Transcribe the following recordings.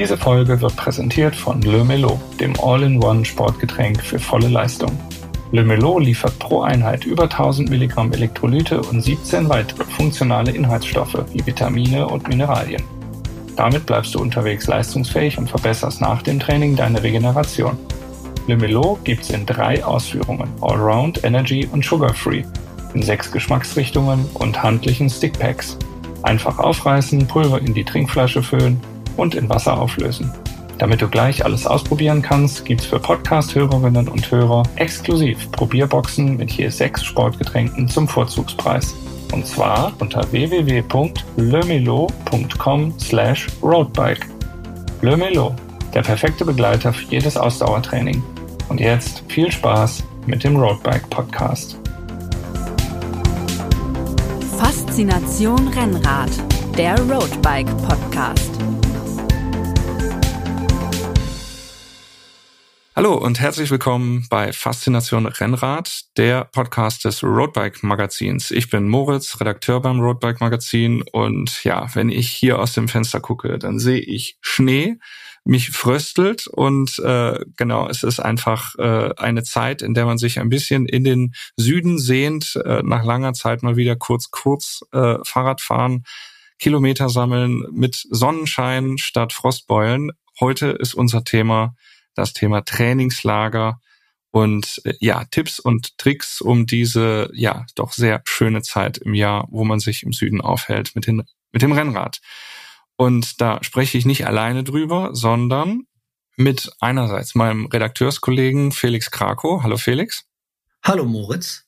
Diese Folge wird präsentiert von Le Melo, dem All-in-One Sportgetränk für volle Leistung. Le Melo liefert pro Einheit über 1000 Milligramm Elektrolyte und 17 weitere funktionale Inhaltsstoffe wie Vitamine und Mineralien. Damit bleibst du unterwegs leistungsfähig und verbesserst nach dem Training deine Regeneration. Le Melo gibt's in drei Ausführungen: Allround, Energy und Sugar Free, in sechs Geschmacksrichtungen und handlichen Stickpacks. Einfach aufreißen, Pulver in die Trinkflasche füllen und in Wasser auflösen. Damit du gleich alles ausprobieren kannst, gibt's für Podcast-Hörerinnen und Hörer exklusiv Probierboxen mit je sechs Sportgetränken zum Vorzugspreis. Und zwar unter www.lemelo.com slash roadbike. Lemelo, der perfekte Begleiter für jedes Ausdauertraining. Und jetzt viel Spaß mit dem Roadbike Podcast. Faszination Rennrad, der Roadbike Podcast. Hallo und herzlich willkommen bei Faszination Rennrad, der Podcast des Roadbike Magazins. Ich bin Moritz, Redakteur beim Roadbike Magazin und ja, wenn ich hier aus dem Fenster gucke, dann sehe ich Schnee, mich fröstelt und äh, genau, es ist einfach äh, eine Zeit, in der man sich ein bisschen in den Süden sehnt, äh, nach langer Zeit mal wieder kurz kurz äh, Fahrrad fahren, Kilometer sammeln mit Sonnenschein statt Frostbeulen. Heute ist unser Thema das Thema Trainingslager und äh, ja, Tipps und Tricks, um diese ja doch sehr schöne Zeit im Jahr, wo man sich im Süden aufhält, mit, den, mit dem Rennrad. Und da spreche ich nicht alleine drüber, sondern mit einerseits meinem Redakteurskollegen Felix Krakow. Hallo Felix. Hallo Moritz.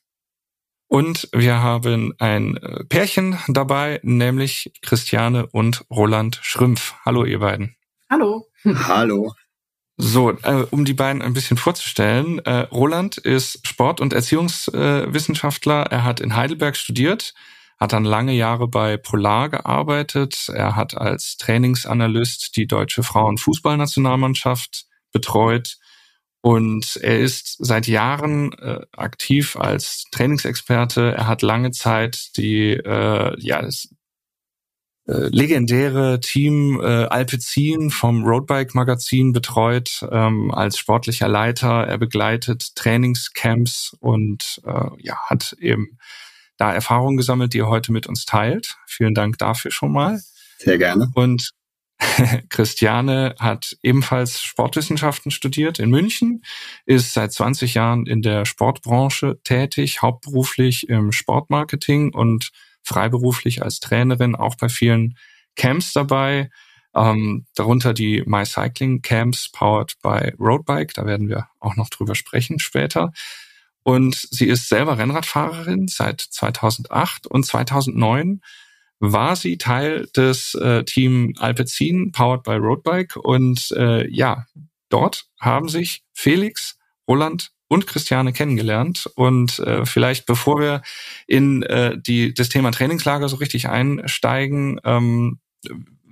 Und wir haben ein äh, Pärchen dabei, nämlich Christiane und Roland Schrümpf. Hallo ihr beiden. Hallo. Hallo. So, äh, um die beiden ein bisschen vorzustellen. Äh, Roland ist Sport- und Erziehungswissenschaftler. er hat in Heidelberg studiert, hat dann lange Jahre bei Polar gearbeitet. Er hat als Trainingsanalyst die deutsche Frauenfußballnationalmannschaft betreut. Und er ist seit Jahren äh, aktiv als Trainingsexperte. Er hat lange Zeit die, äh, ja, äh, legendäre Team äh, Alpecin vom Roadbike Magazin betreut ähm, als sportlicher Leiter. Er begleitet Trainingscamps und äh, ja, hat eben da Erfahrungen gesammelt, die er heute mit uns teilt. Vielen Dank dafür schon mal. Sehr gerne. Und Christiane hat ebenfalls Sportwissenschaften studiert in München, ist seit 20 Jahren in der Sportbranche tätig, hauptberuflich im Sportmarketing und freiberuflich als Trainerin auch bei vielen Camps dabei, ähm, darunter die My Cycling Camps powered by Roadbike. Da werden wir auch noch drüber sprechen später. Und sie ist selber Rennradfahrerin seit 2008 und 2009 war sie Teil des äh, Team Alpecin powered by Roadbike und äh, ja, dort haben sich Felix, Roland und Christiane kennengelernt. Und äh, vielleicht, bevor wir in äh, die, das Thema Trainingslager so richtig einsteigen, ähm,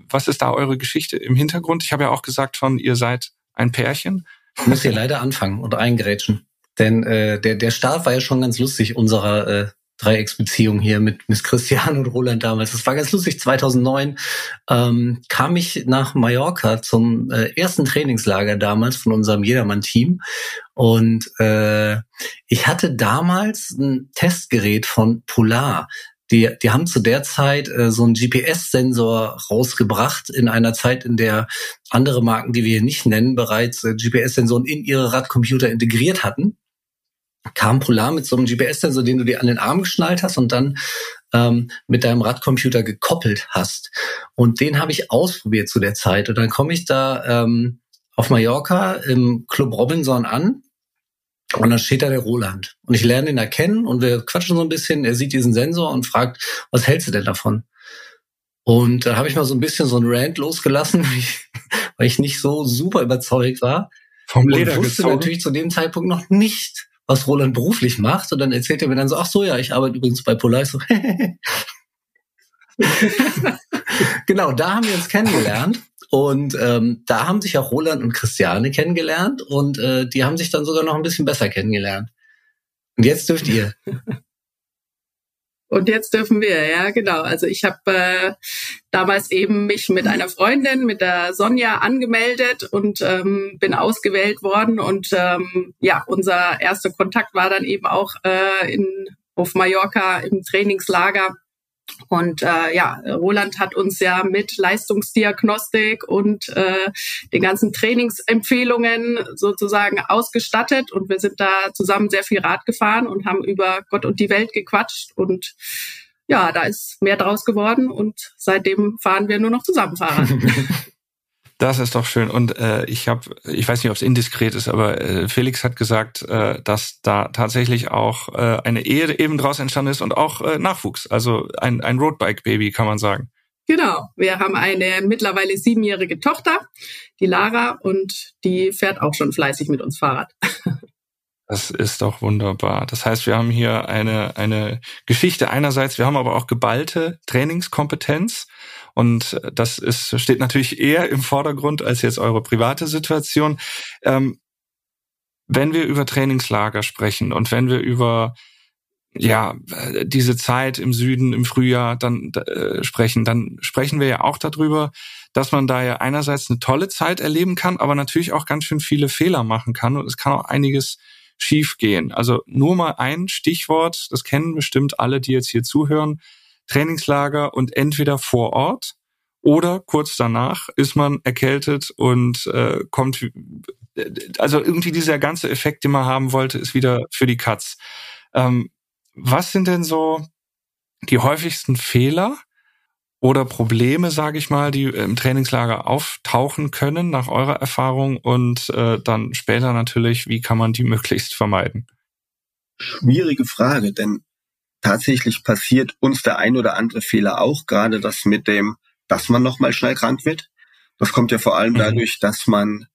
was ist da eure Geschichte im Hintergrund? Ich habe ja auch gesagt schon, ihr seid ein Pärchen. Ich muss hier leider anfangen und eingrätschen. Denn äh, der, der Start war ja schon ganz lustig unserer äh, Dreiecksbeziehung hier mit Miss Christian und Roland damals. Das war ganz lustig. 2009 ähm, kam ich nach Mallorca zum äh, ersten Trainingslager damals von unserem Jedermann-Team. Und äh, ich hatte damals ein Testgerät von Polar. Die, die haben zu der Zeit äh, so einen GPS-Sensor rausgebracht in einer Zeit, in der andere Marken, die wir hier nicht nennen, bereits äh, GPS-Sensoren in ihre Radcomputer integriert hatten kam Polar mit so einem GPS-Sensor, den du dir an den Arm geschnallt hast und dann ähm, mit deinem Radcomputer gekoppelt hast. Und den habe ich ausprobiert zu der Zeit. Und dann komme ich da ähm, auf Mallorca im Club Robinson an und dann steht da der Roland. Und ich lerne ihn erkennen und wir quatschen so ein bisschen. Er sieht diesen Sensor und fragt, was hältst du denn davon? Und da habe ich mal so ein bisschen so ein Rant losgelassen, weil ich nicht so super überzeugt war. Vom Leder und wusste gezogen. natürlich zu dem Zeitpunkt noch nicht, was Roland beruflich macht. Und dann erzählt er mir dann so, ach so, ja, ich arbeite übrigens bei Polar. Ich so, genau, da haben wir uns kennengelernt. Und ähm, da haben sich auch Roland und Christiane kennengelernt und äh, die haben sich dann sogar noch ein bisschen besser kennengelernt. Und jetzt dürft ihr. Und jetzt dürfen wir, ja, genau. Also ich habe äh, damals eben mich mit einer Freundin, mit der Sonja, angemeldet und ähm, bin ausgewählt worden. Und ähm, ja, unser erster Kontakt war dann eben auch äh, in, auf Mallorca im Trainingslager und äh, ja, Roland hat uns ja mit Leistungsdiagnostik und äh, den ganzen Trainingsempfehlungen sozusagen ausgestattet. Und wir sind da zusammen sehr viel Rad gefahren und haben über Gott und die Welt gequatscht. Und ja, da ist mehr draus geworden und seitdem fahren wir nur noch zusammen Fahrrad. Das ist doch schön. Und äh, ich habe, ich weiß nicht, ob es indiskret ist, aber äh, Felix hat gesagt, äh, dass da tatsächlich auch äh, eine Ehe eben draus entstanden ist und auch äh, Nachwuchs. Also ein, ein Roadbike-Baby, kann man sagen. Genau. Wir haben eine mittlerweile siebenjährige Tochter, die Lara, und die fährt auch schon fleißig mit uns Fahrrad. Das ist doch wunderbar. Das heißt, wir haben hier eine, eine Geschichte einerseits, wir haben aber auch geballte Trainingskompetenz. Und das ist, steht natürlich eher im Vordergrund als jetzt eure private Situation. Ähm, wenn wir über Trainingslager sprechen und wenn wir über ja, diese Zeit im Süden im Frühjahr dann äh, sprechen, dann sprechen wir ja auch darüber, dass man da ja einerseits eine tolle Zeit erleben kann, aber natürlich auch ganz schön viele Fehler machen kann und es kann auch einiges schief gehen. Also nur mal ein Stichwort, das kennen bestimmt alle, die jetzt hier zuhören. Trainingslager und entweder vor Ort oder kurz danach ist man erkältet und äh, kommt, also irgendwie dieser ganze Effekt, den man haben wollte, ist wieder für die Katz. Ähm, was sind denn so die häufigsten Fehler, oder Probleme, sage ich mal, die im Trainingslager auftauchen können nach eurer Erfahrung und äh, dann später natürlich, wie kann man die möglichst vermeiden? Schwierige Frage, denn tatsächlich passiert uns der ein oder andere Fehler auch, gerade das mit dem, dass man nochmal schnell krank wird. Das kommt ja vor allem mhm. dadurch, dass man,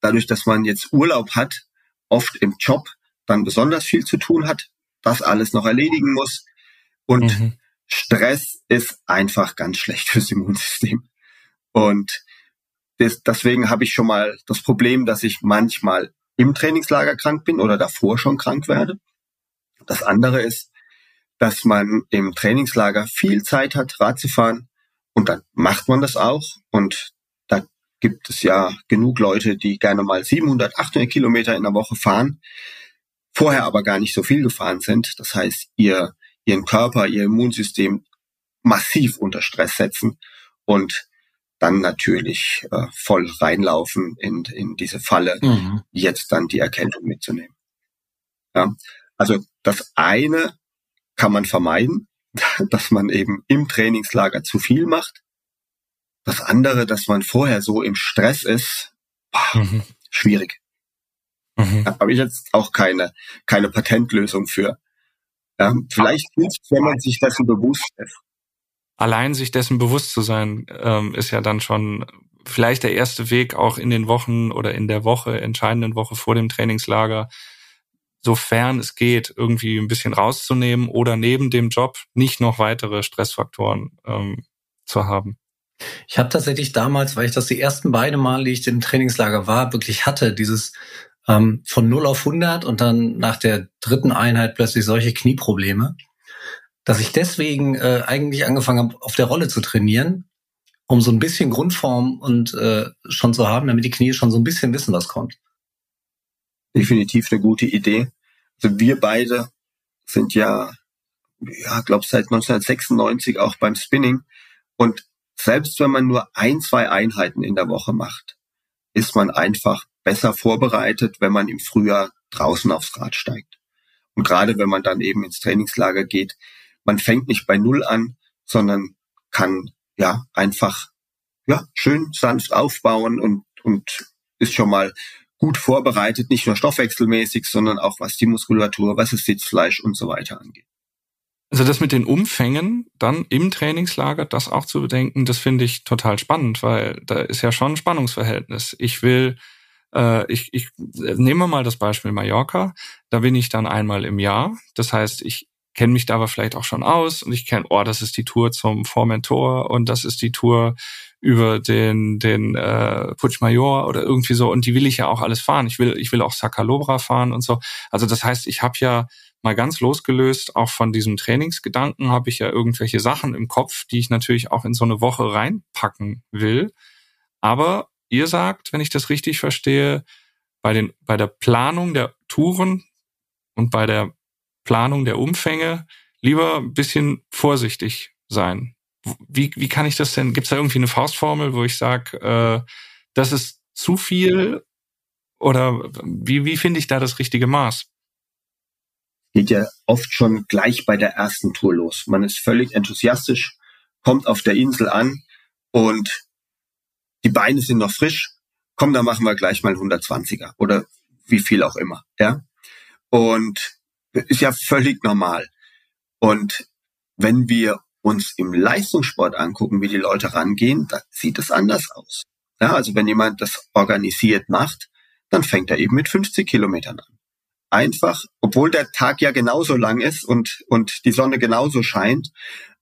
dadurch, dass man jetzt Urlaub hat, oft im Job dann besonders viel zu tun hat, das alles noch erledigen muss und mhm Stress ist einfach ganz schlecht fürs Immunsystem. Und das, deswegen habe ich schon mal das Problem, dass ich manchmal im Trainingslager krank bin oder davor schon krank werde. Das andere ist, dass man im Trainingslager viel Zeit hat, Rad zu fahren und dann macht man das auch und da gibt es ja genug Leute, die gerne mal 700, 800 Kilometer in der Woche fahren, vorher aber gar nicht so viel gefahren sind. Das heißt, ihr ihren Körper, ihr Immunsystem massiv unter Stress setzen und dann natürlich äh, voll reinlaufen in, in diese Falle, mhm. jetzt dann die Erkältung mitzunehmen. Ja, also das eine kann man vermeiden, dass man eben im Trainingslager zu viel macht. Das andere, dass man vorher so im Stress ist, boah, mhm. schwierig. Mhm. Da habe ich jetzt auch keine, keine Patentlösung für. Ja, vielleicht hilft wenn man sich dessen bewusst ist. Allein sich dessen bewusst zu sein, ähm, ist ja dann schon vielleicht der erste Weg auch in den Wochen oder in der Woche, entscheidenden Woche vor dem Trainingslager, sofern es geht, irgendwie ein bisschen rauszunehmen oder neben dem Job nicht noch weitere Stressfaktoren ähm, zu haben. Ich habe tatsächlich damals, weil ich das die ersten beiden Mal, die ich im Trainingslager war, wirklich hatte, dieses ähm, von 0 auf 100 und dann nach der dritten Einheit plötzlich solche Knieprobleme, dass ich deswegen äh, eigentlich angefangen habe, auf der Rolle zu trainieren, um so ein bisschen Grundform und äh, schon zu haben, damit die Knie schon so ein bisschen wissen, was kommt. Definitiv eine gute Idee. Also wir beide sind ja, ja, glaube seit 1996 auch beim Spinning und selbst wenn man nur ein, zwei Einheiten in der Woche macht, ist man einfach besser vorbereitet, wenn man im Frühjahr draußen aufs Rad steigt. Und gerade wenn man dann eben ins Trainingslager geht, man fängt nicht bei Null an, sondern kann ja einfach ja schön sanft aufbauen und und ist schon mal gut vorbereitet, nicht nur stoffwechselmäßig, sondern auch was die Muskulatur, was das Sitzfleisch und so weiter angeht. Also das mit den Umfängen dann im Trainingslager, das auch zu bedenken, das finde ich total spannend, weil da ist ja schon ein Spannungsverhältnis. Ich will äh, ich, ich nehme mal das Beispiel Mallorca. Da bin ich dann einmal im Jahr. Das heißt, ich kenne mich da aber vielleicht auch schon aus und ich kenne, oh, das ist die Tour zum Formentor und das ist die Tour über den den äh, Puigmayor oder irgendwie so und die will ich ja auch alles fahren. Ich will ich will auch Sacalobra fahren und so. Also das heißt, ich habe ja mal ganz losgelöst, auch von diesem Trainingsgedanken, habe ich ja irgendwelche Sachen im Kopf, die ich natürlich auch in so eine Woche reinpacken will. Aber ihr sagt, wenn ich das richtig verstehe, bei den, bei der Planung der Touren und bei der Planung der Umfänge lieber ein bisschen vorsichtig sein. Wie, wie kann ich das denn? Gibt es da irgendwie eine Faustformel, wo ich sage, äh, das ist zu viel oder wie, wie finde ich da das richtige Maß? Geht ja oft schon gleich bei der ersten Tour los. Man ist völlig enthusiastisch, kommt auf der Insel an und die Beine sind noch frisch. Komm, da machen wir gleich mal 120er oder wie viel auch immer, ja. Und ist ja völlig normal. Und wenn wir uns im Leistungssport angucken, wie die Leute rangehen, da sieht es anders aus. Ja, also wenn jemand das organisiert macht, dann fängt er eben mit 50 Kilometern an. Einfach, obwohl der Tag ja genauso lang ist und, und die Sonne genauso scheint,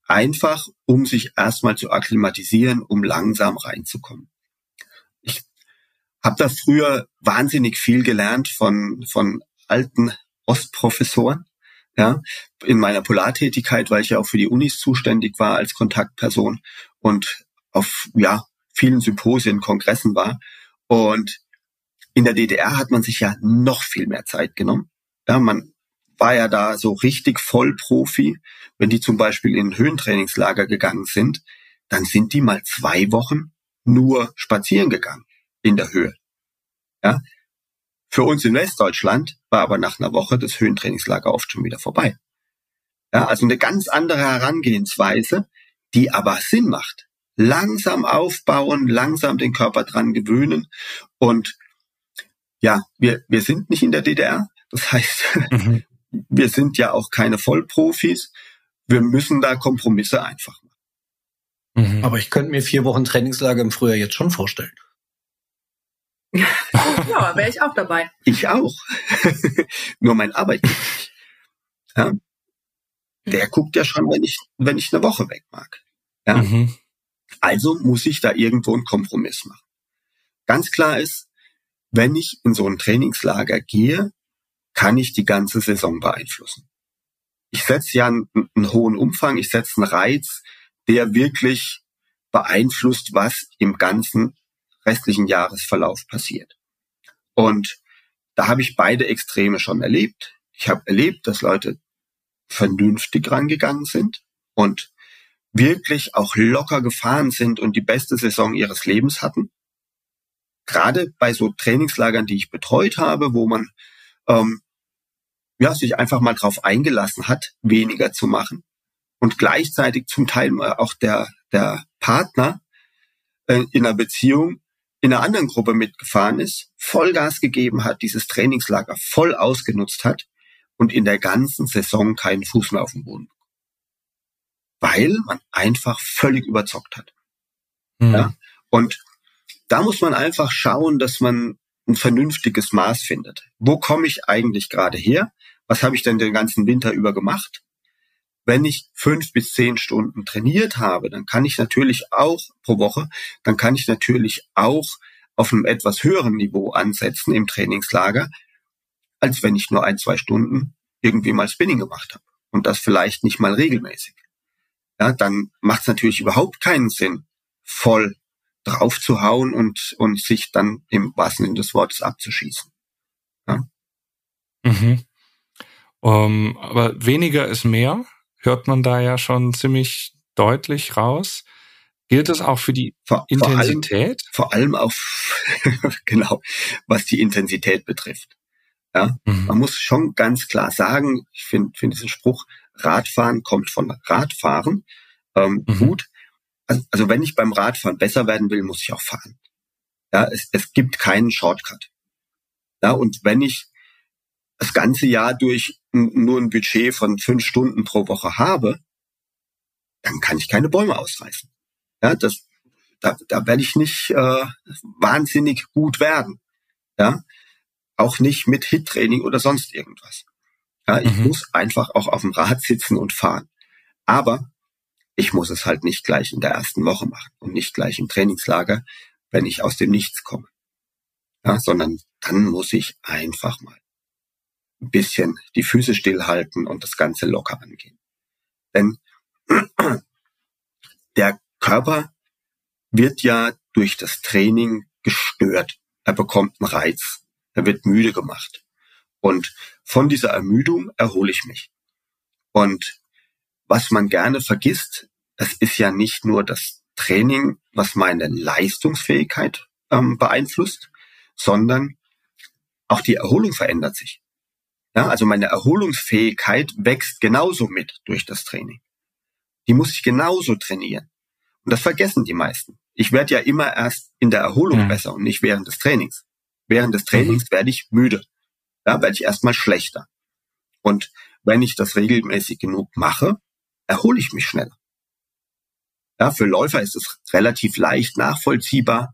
einfach, um sich erstmal zu akklimatisieren, um langsam reinzukommen. Ich habe da früher wahnsinnig viel gelernt von, von alten Ostprofessoren, ja, in meiner Polartätigkeit, weil ich ja auch für die Unis zuständig war als Kontaktperson und auf, ja, vielen Symposien, Kongressen war. Und in der DDR hat man sich ja noch viel mehr Zeit genommen. Ja, man war ja da so richtig Vollprofi. Wenn die zum Beispiel in Höhentrainingslager gegangen sind, dann sind die mal zwei Wochen nur spazieren gegangen in der Höhe. Ja, für uns in Westdeutschland war aber nach einer Woche das Höhentrainingslager oft schon wieder vorbei. Ja, also eine ganz andere Herangehensweise, die aber Sinn macht. Langsam aufbauen, langsam den Körper dran gewöhnen. Und ja, wir, wir sind nicht in der DDR. Das heißt, mhm. wir sind ja auch keine Vollprofis. Wir müssen da Kompromisse einfach machen. Mhm. Aber ich könnte mir vier Wochen Trainingslager im Frühjahr jetzt schon vorstellen. Ja, wäre ich auch dabei. Ich auch. Nur mein Arbeitgeber. Ja. Der guckt ja schon, wenn ich, wenn ich eine Woche weg mag. Ja. Mhm. Also muss ich da irgendwo einen Kompromiss machen. Ganz klar ist, wenn ich in so ein Trainingslager gehe, kann ich die ganze Saison beeinflussen. Ich setze ja einen, einen hohen Umfang, ich setze einen Reiz, der wirklich beeinflusst, was im ganzen restlichen Jahresverlauf passiert. Und da habe ich beide Extreme schon erlebt. Ich habe erlebt, dass Leute vernünftig rangegangen sind und wirklich auch locker gefahren sind und die beste Saison ihres Lebens hatten. Gerade bei so Trainingslagern, die ich betreut habe, wo man ähm, ja, sich einfach mal drauf eingelassen hat, weniger zu machen. Und gleichzeitig zum Teil auch der, der Partner äh, in einer Beziehung in einer anderen Gruppe mitgefahren ist, Vollgas gegeben hat, dieses Trainingslager voll ausgenutzt hat und in der ganzen Saison keinen Fuß mehr auf dem Boden. Weil man einfach völlig überzockt hat. Mhm. Ja? Und da muss man einfach schauen, dass man ein vernünftiges Maß findet. Wo komme ich eigentlich gerade her? Was habe ich denn den ganzen Winter über gemacht? Wenn ich fünf bis zehn Stunden trainiert habe, dann kann ich natürlich auch pro Woche, dann kann ich natürlich auch auf einem etwas höheren Niveau ansetzen im Trainingslager, als wenn ich nur ein, zwei Stunden irgendwie mal Spinning gemacht habe. Und das vielleicht nicht mal regelmäßig. Ja, dann macht es natürlich überhaupt keinen Sinn, voll drauf zu hauen und, und sich dann im wahrsten Sinne des Wortes abzuschießen. Ja? Mhm. Um, aber weniger ist mehr hört man da ja schon ziemlich deutlich raus. Gilt das auch für die vor, Intensität? Vor allem, vor allem auf, genau, was die Intensität betrifft. Ja, mhm. man muss schon ganz klar sagen, ich finde find diesen Spruch, Radfahren kommt von Radfahren. Ähm, mhm. Gut. Also, also wenn ich beim Radfahren besser werden will, muss ich auch fahren. Ja, es, es gibt keinen Shortcut. Ja, und wenn ich das ganze Jahr durch nur ein Budget von fünf Stunden pro Woche habe, dann kann ich keine Bäume ausreißen. Ja, das, da, da werde ich nicht äh, wahnsinnig gut werden. Ja, auch nicht mit Hit-Training oder sonst irgendwas. Ja, ich mhm. muss einfach auch auf dem Rad sitzen und fahren. Aber ich muss es halt nicht gleich in der ersten Woche machen und nicht gleich im Trainingslager, wenn ich aus dem Nichts komme. Ja, sondern dann muss ich einfach mal ein bisschen die Füße stillhalten und das Ganze locker angehen. Denn der Körper wird ja durch das Training gestört. Er bekommt einen Reiz. Er wird müde gemacht. Und von dieser Ermüdung erhole ich mich. Und was man gerne vergisst, es ist ja nicht nur das Training, was meine Leistungsfähigkeit ähm, beeinflusst, sondern auch die Erholung verändert sich. Ja, also meine Erholungsfähigkeit wächst genauso mit durch das Training. Die muss ich genauso trainieren. Und das vergessen die meisten. Ich werde ja immer erst in der Erholung mhm. besser und nicht während des Trainings. Während des Trainings mhm. werde ich müde. Ja, werde ich erstmal schlechter. Und wenn ich das regelmäßig genug mache, erhole ich mich schneller. Ja, für Läufer ist es relativ leicht nachvollziehbar,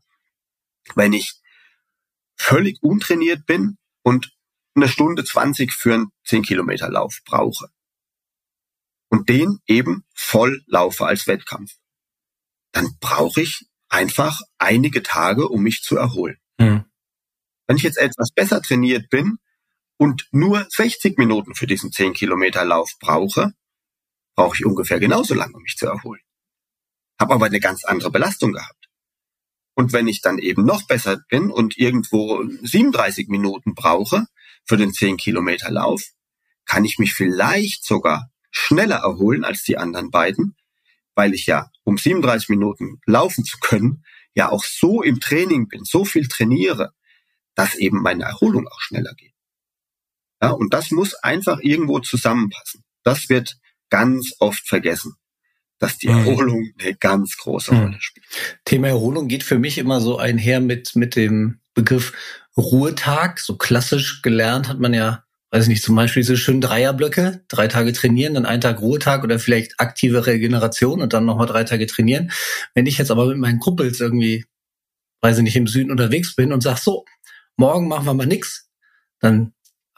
wenn ich völlig untrainiert bin und eine Stunde 20 für einen 10 Kilometer Lauf brauche. Und den eben voll laufe als Wettkampf. Dann brauche ich einfach einige Tage, um mich zu erholen. Mhm. Wenn ich jetzt etwas besser trainiert bin und nur 60 Minuten für diesen 10 Kilometer Lauf brauche, brauche ich ungefähr genauso lange, um mich zu erholen. Habe aber eine ganz andere Belastung gehabt. Und wenn ich dann eben noch besser bin und irgendwo 37 Minuten brauche für den 10 Kilometer Lauf, kann ich mich vielleicht sogar schneller erholen als die anderen beiden, weil ich ja, um 37 Minuten laufen zu können, ja auch so im Training bin, so viel trainiere, dass eben meine Erholung auch schneller geht. Ja, und das muss einfach irgendwo zusammenpassen. Das wird ganz oft vergessen, dass die mhm. Erholung eine ganz große mhm. Rolle spielt. Thema Erholung geht für mich immer so einher mit, mit dem Begriff Ruhetag. So klassisch gelernt hat man ja weiß nicht, zum Beispiel diese schönen Dreierblöcke, drei Tage trainieren, dann einen Tag Ruhetag oder vielleicht aktive Regeneration und dann nochmal drei Tage trainieren. Wenn ich jetzt aber mit meinen Kumpels irgendwie, weiß ich nicht, im Süden unterwegs bin und sag so, morgen machen wir mal nix, dann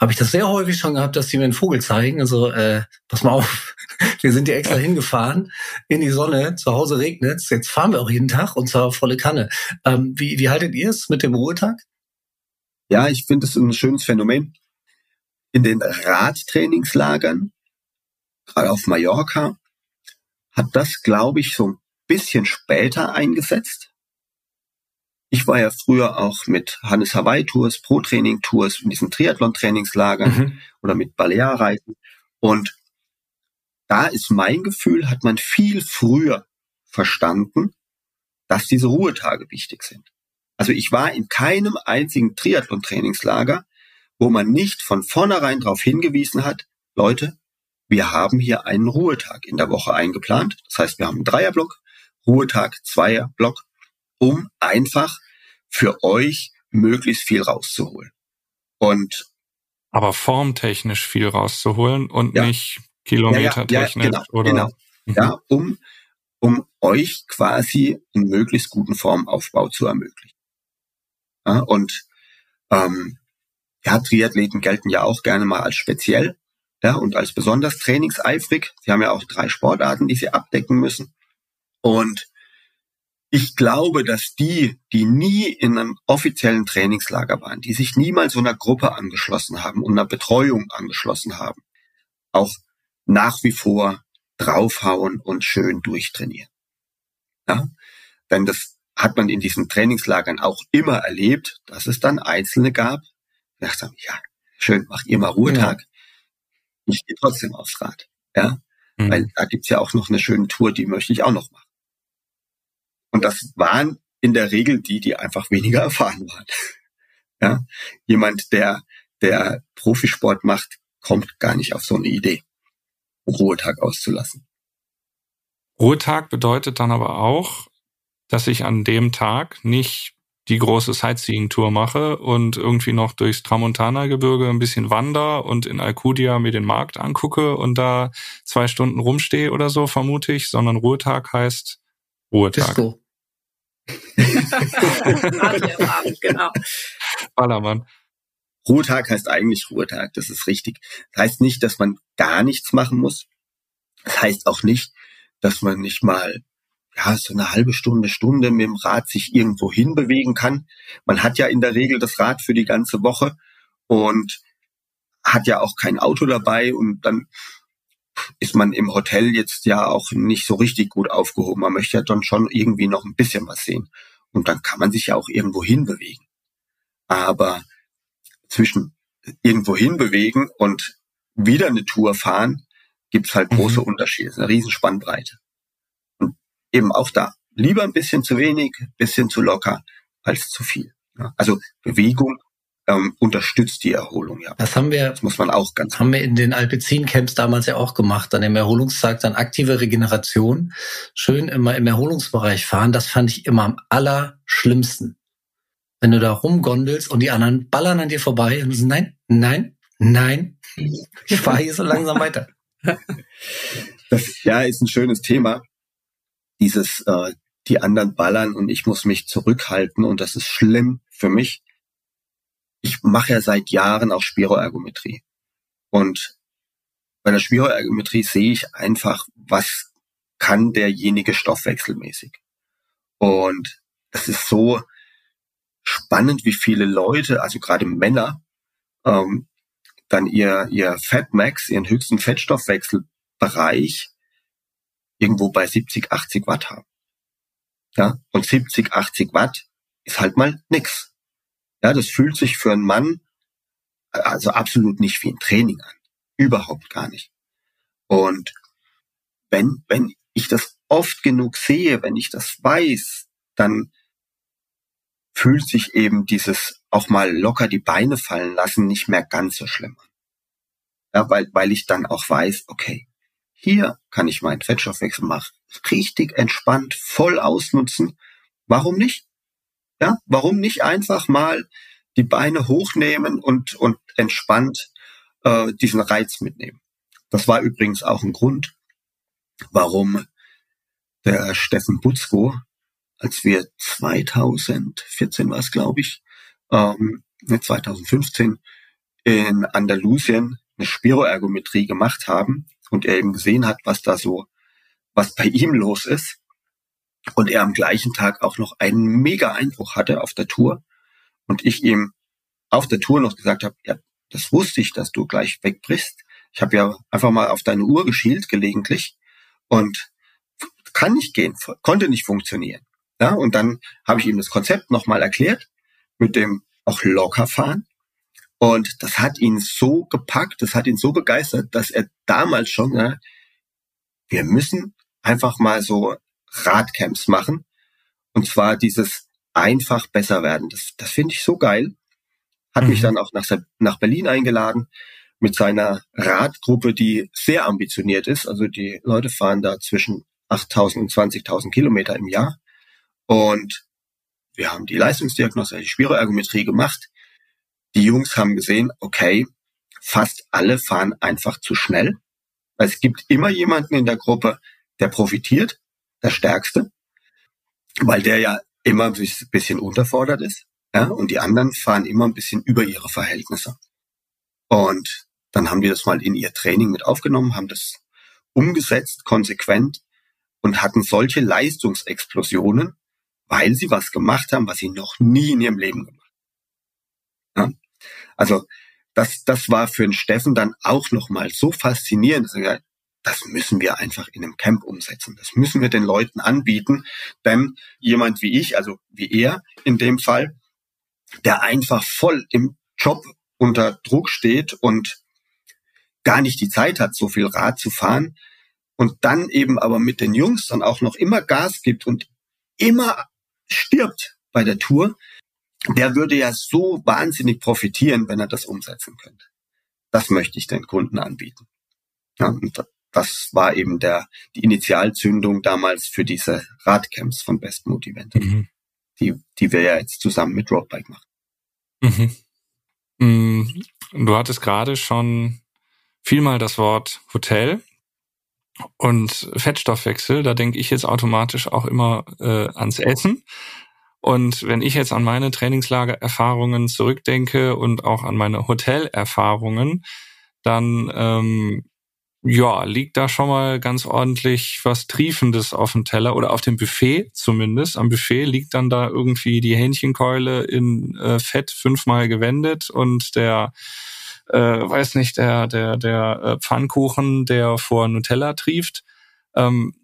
habe ich das sehr häufig schon gehabt, dass die mir einen Vogel zeigen. Also, äh, pass mal auf, wir sind ja extra hingefahren in die Sonne, zu Hause regnet jetzt fahren wir auch jeden Tag und zwar volle Kanne. Ähm, wie, wie haltet ihr es mit dem Ruhetag? Ja, ich finde es ein schönes Phänomen. In den Radtrainingslagern, gerade auf Mallorca, hat das, glaube ich, so ein bisschen später eingesetzt. Ich war ja früher auch mit Hannes Hawaii Tours, Pro Training Tours in diesen Triathlon Trainingslagern mhm. oder mit Balearreiten. Und da ist mein Gefühl, hat man viel früher verstanden, dass diese Ruhetage wichtig sind. Also ich war in keinem einzigen Triathlon Trainingslager, wo man nicht von vornherein darauf hingewiesen hat, Leute, wir haben hier einen Ruhetag in der Woche eingeplant. Das heißt, wir haben einen Dreierblock, Ruhetag, Zweierblock, um einfach für euch möglichst viel rauszuholen. Und aber formtechnisch viel rauszuholen und ja. nicht kilometertechnisch ja, ja, genau, oder genau. Mhm. ja, um um euch quasi einen möglichst guten Formaufbau zu ermöglichen. Ja, und ähm, ja, Triathleten gelten ja auch gerne mal als speziell ja, und als besonders trainingseifrig. Sie haben ja auch drei Sportarten, die sie abdecken müssen. Und ich glaube, dass die, die nie in einem offiziellen Trainingslager waren, die sich niemals so einer Gruppe angeschlossen haben und einer Betreuung angeschlossen haben, auch nach wie vor draufhauen und schön durchtrainieren. Ja? Denn das hat man in diesen Trainingslagern auch immer erlebt, dass es dann Einzelne gab, gedacht haben, ja, schön, macht ihr mal Ruhetag. Ja. Ich gehe trotzdem aufs Rad. Ja. Mhm. Weil da gibt's ja auch noch eine schöne Tour, die möchte ich auch noch machen. Und das waren in der Regel die, die einfach weniger erfahren waren. Ja. Jemand, der, der Profisport macht, kommt gar nicht auf so eine Idee, Ruhetag auszulassen. Ruhetag bedeutet dann aber auch, dass ich an dem Tag nicht die große Sightseeing-Tour mache und irgendwie noch durchs Tramontana-Gebirge ein bisschen wander und in Alcudia mir den Markt angucke und da zwei Stunden rumstehe oder so, vermute ich, sondern Ruhetag heißt Ruhetag. Disco. Genau. Ballermann. Ruhetag heißt eigentlich Ruhetag, das ist richtig. Das heißt nicht, dass man gar nichts machen muss. Das heißt auch nicht, dass man nicht mal ja, so eine halbe Stunde, Stunde mit dem Rad sich irgendwo hinbewegen kann. Man hat ja in der Regel das Rad für die ganze Woche und hat ja auch kein Auto dabei und dann ist man im Hotel jetzt ja auch nicht so richtig gut aufgehoben. Man möchte ja dann schon irgendwie noch ein bisschen was sehen. Und dann kann man sich ja auch irgendwo hinbewegen. Aber zwischen irgendwo hinbewegen und wieder eine Tour fahren, gibt's halt große mhm. Unterschiede. eine riesen Spannbreite. Und eben auch da. Lieber ein bisschen zu wenig, bisschen zu locker als zu viel. Also Bewegung ähm, unterstützt die Erholung, ja. Das haben wir, das muss man auch ganz. Haben wir in den Alpezin-Camps damals ja auch gemacht, an dem Erholungstag dann aktive Regeneration, schön immer im Erholungsbereich fahren. Das fand ich immer am allerschlimmsten. Wenn du da rumgondelst und die anderen ballern an dir vorbei und sagen, nein, nein, nein, ich fahre hier so langsam weiter. Das, ja, ist ein schönes Thema. Dieses, äh, die anderen ballern und ich muss mich zurückhalten und das ist schlimm für mich ich mache ja seit Jahren auch Spiroergometrie. Und bei der Spiroergometrie sehe ich einfach, was kann derjenige stoffwechselmäßig. Und es ist so spannend, wie viele Leute, also gerade Männer, ähm, dann ihr, ihr Fatmax, ihren höchsten Fettstoffwechselbereich irgendwo bei 70, 80 Watt haben. Ja, und 70, 80 Watt ist halt mal nix. Ja, das fühlt sich für einen Mann also absolut nicht wie ein Training an. Überhaupt gar nicht. Und wenn, wenn ich das oft genug sehe, wenn ich das weiß, dann fühlt sich eben dieses auch mal locker die Beine fallen lassen nicht mehr ganz so schlimm an. Ja, weil, weil ich dann auch weiß, okay, hier kann ich meinen Fettstoffwechsel mal richtig entspannt voll ausnutzen. Warum nicht? Ja, warum nicht einfach mal die Beine hochnehmen und, und entspannt äh, diesen Reiz mitnehmen? Das war übrigens auch ein Grund, warum der Steffen Butzko, als wir 2014 war es, glaube ich, ähm, 2015 in Andalusien eine Spiroergometrie gemacht haben und er eben gesehen hat, was da so, was bei ihm los ist, und er am gleichen Tag auch noch einen mega Einbruch hatte auf der Tour und ich ihm auf der Tour noch gesagt habe, ja, das wusste ich, dass du gleich wegbrichst. Ich habe ja einfach mal auf deine Uhr geschielt gelegentlich und kann nicht gehen, konnte nicht funktionieren. Ja, und dann habe ich ihm das Konzept nochmal erklärt mit dem auch locker fahren. Und das hat ihn so gepackt, das hat ihn so begeistert, dass er damals schon, ja, wir müssen einfach mal so Radcamps machen. Und zwar dieses einfach besser werden. Das, das finde ich so geil. Hat mhm. mich dann auch nach, nach Berlin eingeladen mit seiner Radgruppe, die sehr ambitioniert ist. Also die Leute fahren da zwischen 8.000 und 20.000 Kilometer im Jahr. Und wir haben die Leistungsdiagnose, die Spiroergometrie gemacht. Die Jungs haben gesehen, okay, fast alle fahren einfach zu schnell. Es gibt immer jemanden in der Gruppe, der profitiert der Stärkste, weil der ja immer ein bisschen unterfordert ist. Ja, und die anderen fahren immer ein bisschen über ihre Verhältnisse. Und dann haben die das mal in ihr Training mit aufgenommen, haben das umgesetzt, konsequent und hatten solche Leistungsexplosionen, weil sie was gemacht haben, was sie noch nie in ihrem Leben gemacht haben. Ja? Also das, das war für den Steffen dann auch nochmal so faszinierend. Dass er das müssen wir einfach in einem Camp umsetzen. Das müssen wir den Leuten anbieten, denn jemand wie ich, also wie er in dem Fall, der einfach voll im Job unter Druck steht und gar nicht die Zeit hat, so viel Rad zu fahren und dann eben aber mit den Jungs dann auch noch immer Gas gibt und immer stirbt bei der Tour, der würde ja so wahnsinnig profitieren, wenn er das umsetzen könnte. Das möchte ich den Kunden anbieten. Ja, und das war eben der, die Initialzündung damals für diese Radcamps von Best Motivent, mhm. die, die wir ja jetzt zusammen mit Roadbike machen. Mhm. Mm, du hattest gerade schon vielmal das Wort Hotel und Fettstoffwechsel. Da denke ich jetzt automatisch auch immer äh, ans Essen. Und wenn ich jetzt an meine Trainingslagererfahrungen zurückdenke und auch an meine Hotelerfahrungen, dann ähm, ja, liegt da schon mal ganz ordentlich was Triefendes auf dem Teller oder auf dem Buffet zumindest. Am Buffet liegt dann da irgendwie die Hähnchenkeule in äh, Fett fünfmal gewendet und der äh, weiß nicht, der, der, der äh, Pfannkuchen, der vor Nutella trieft. Ähm,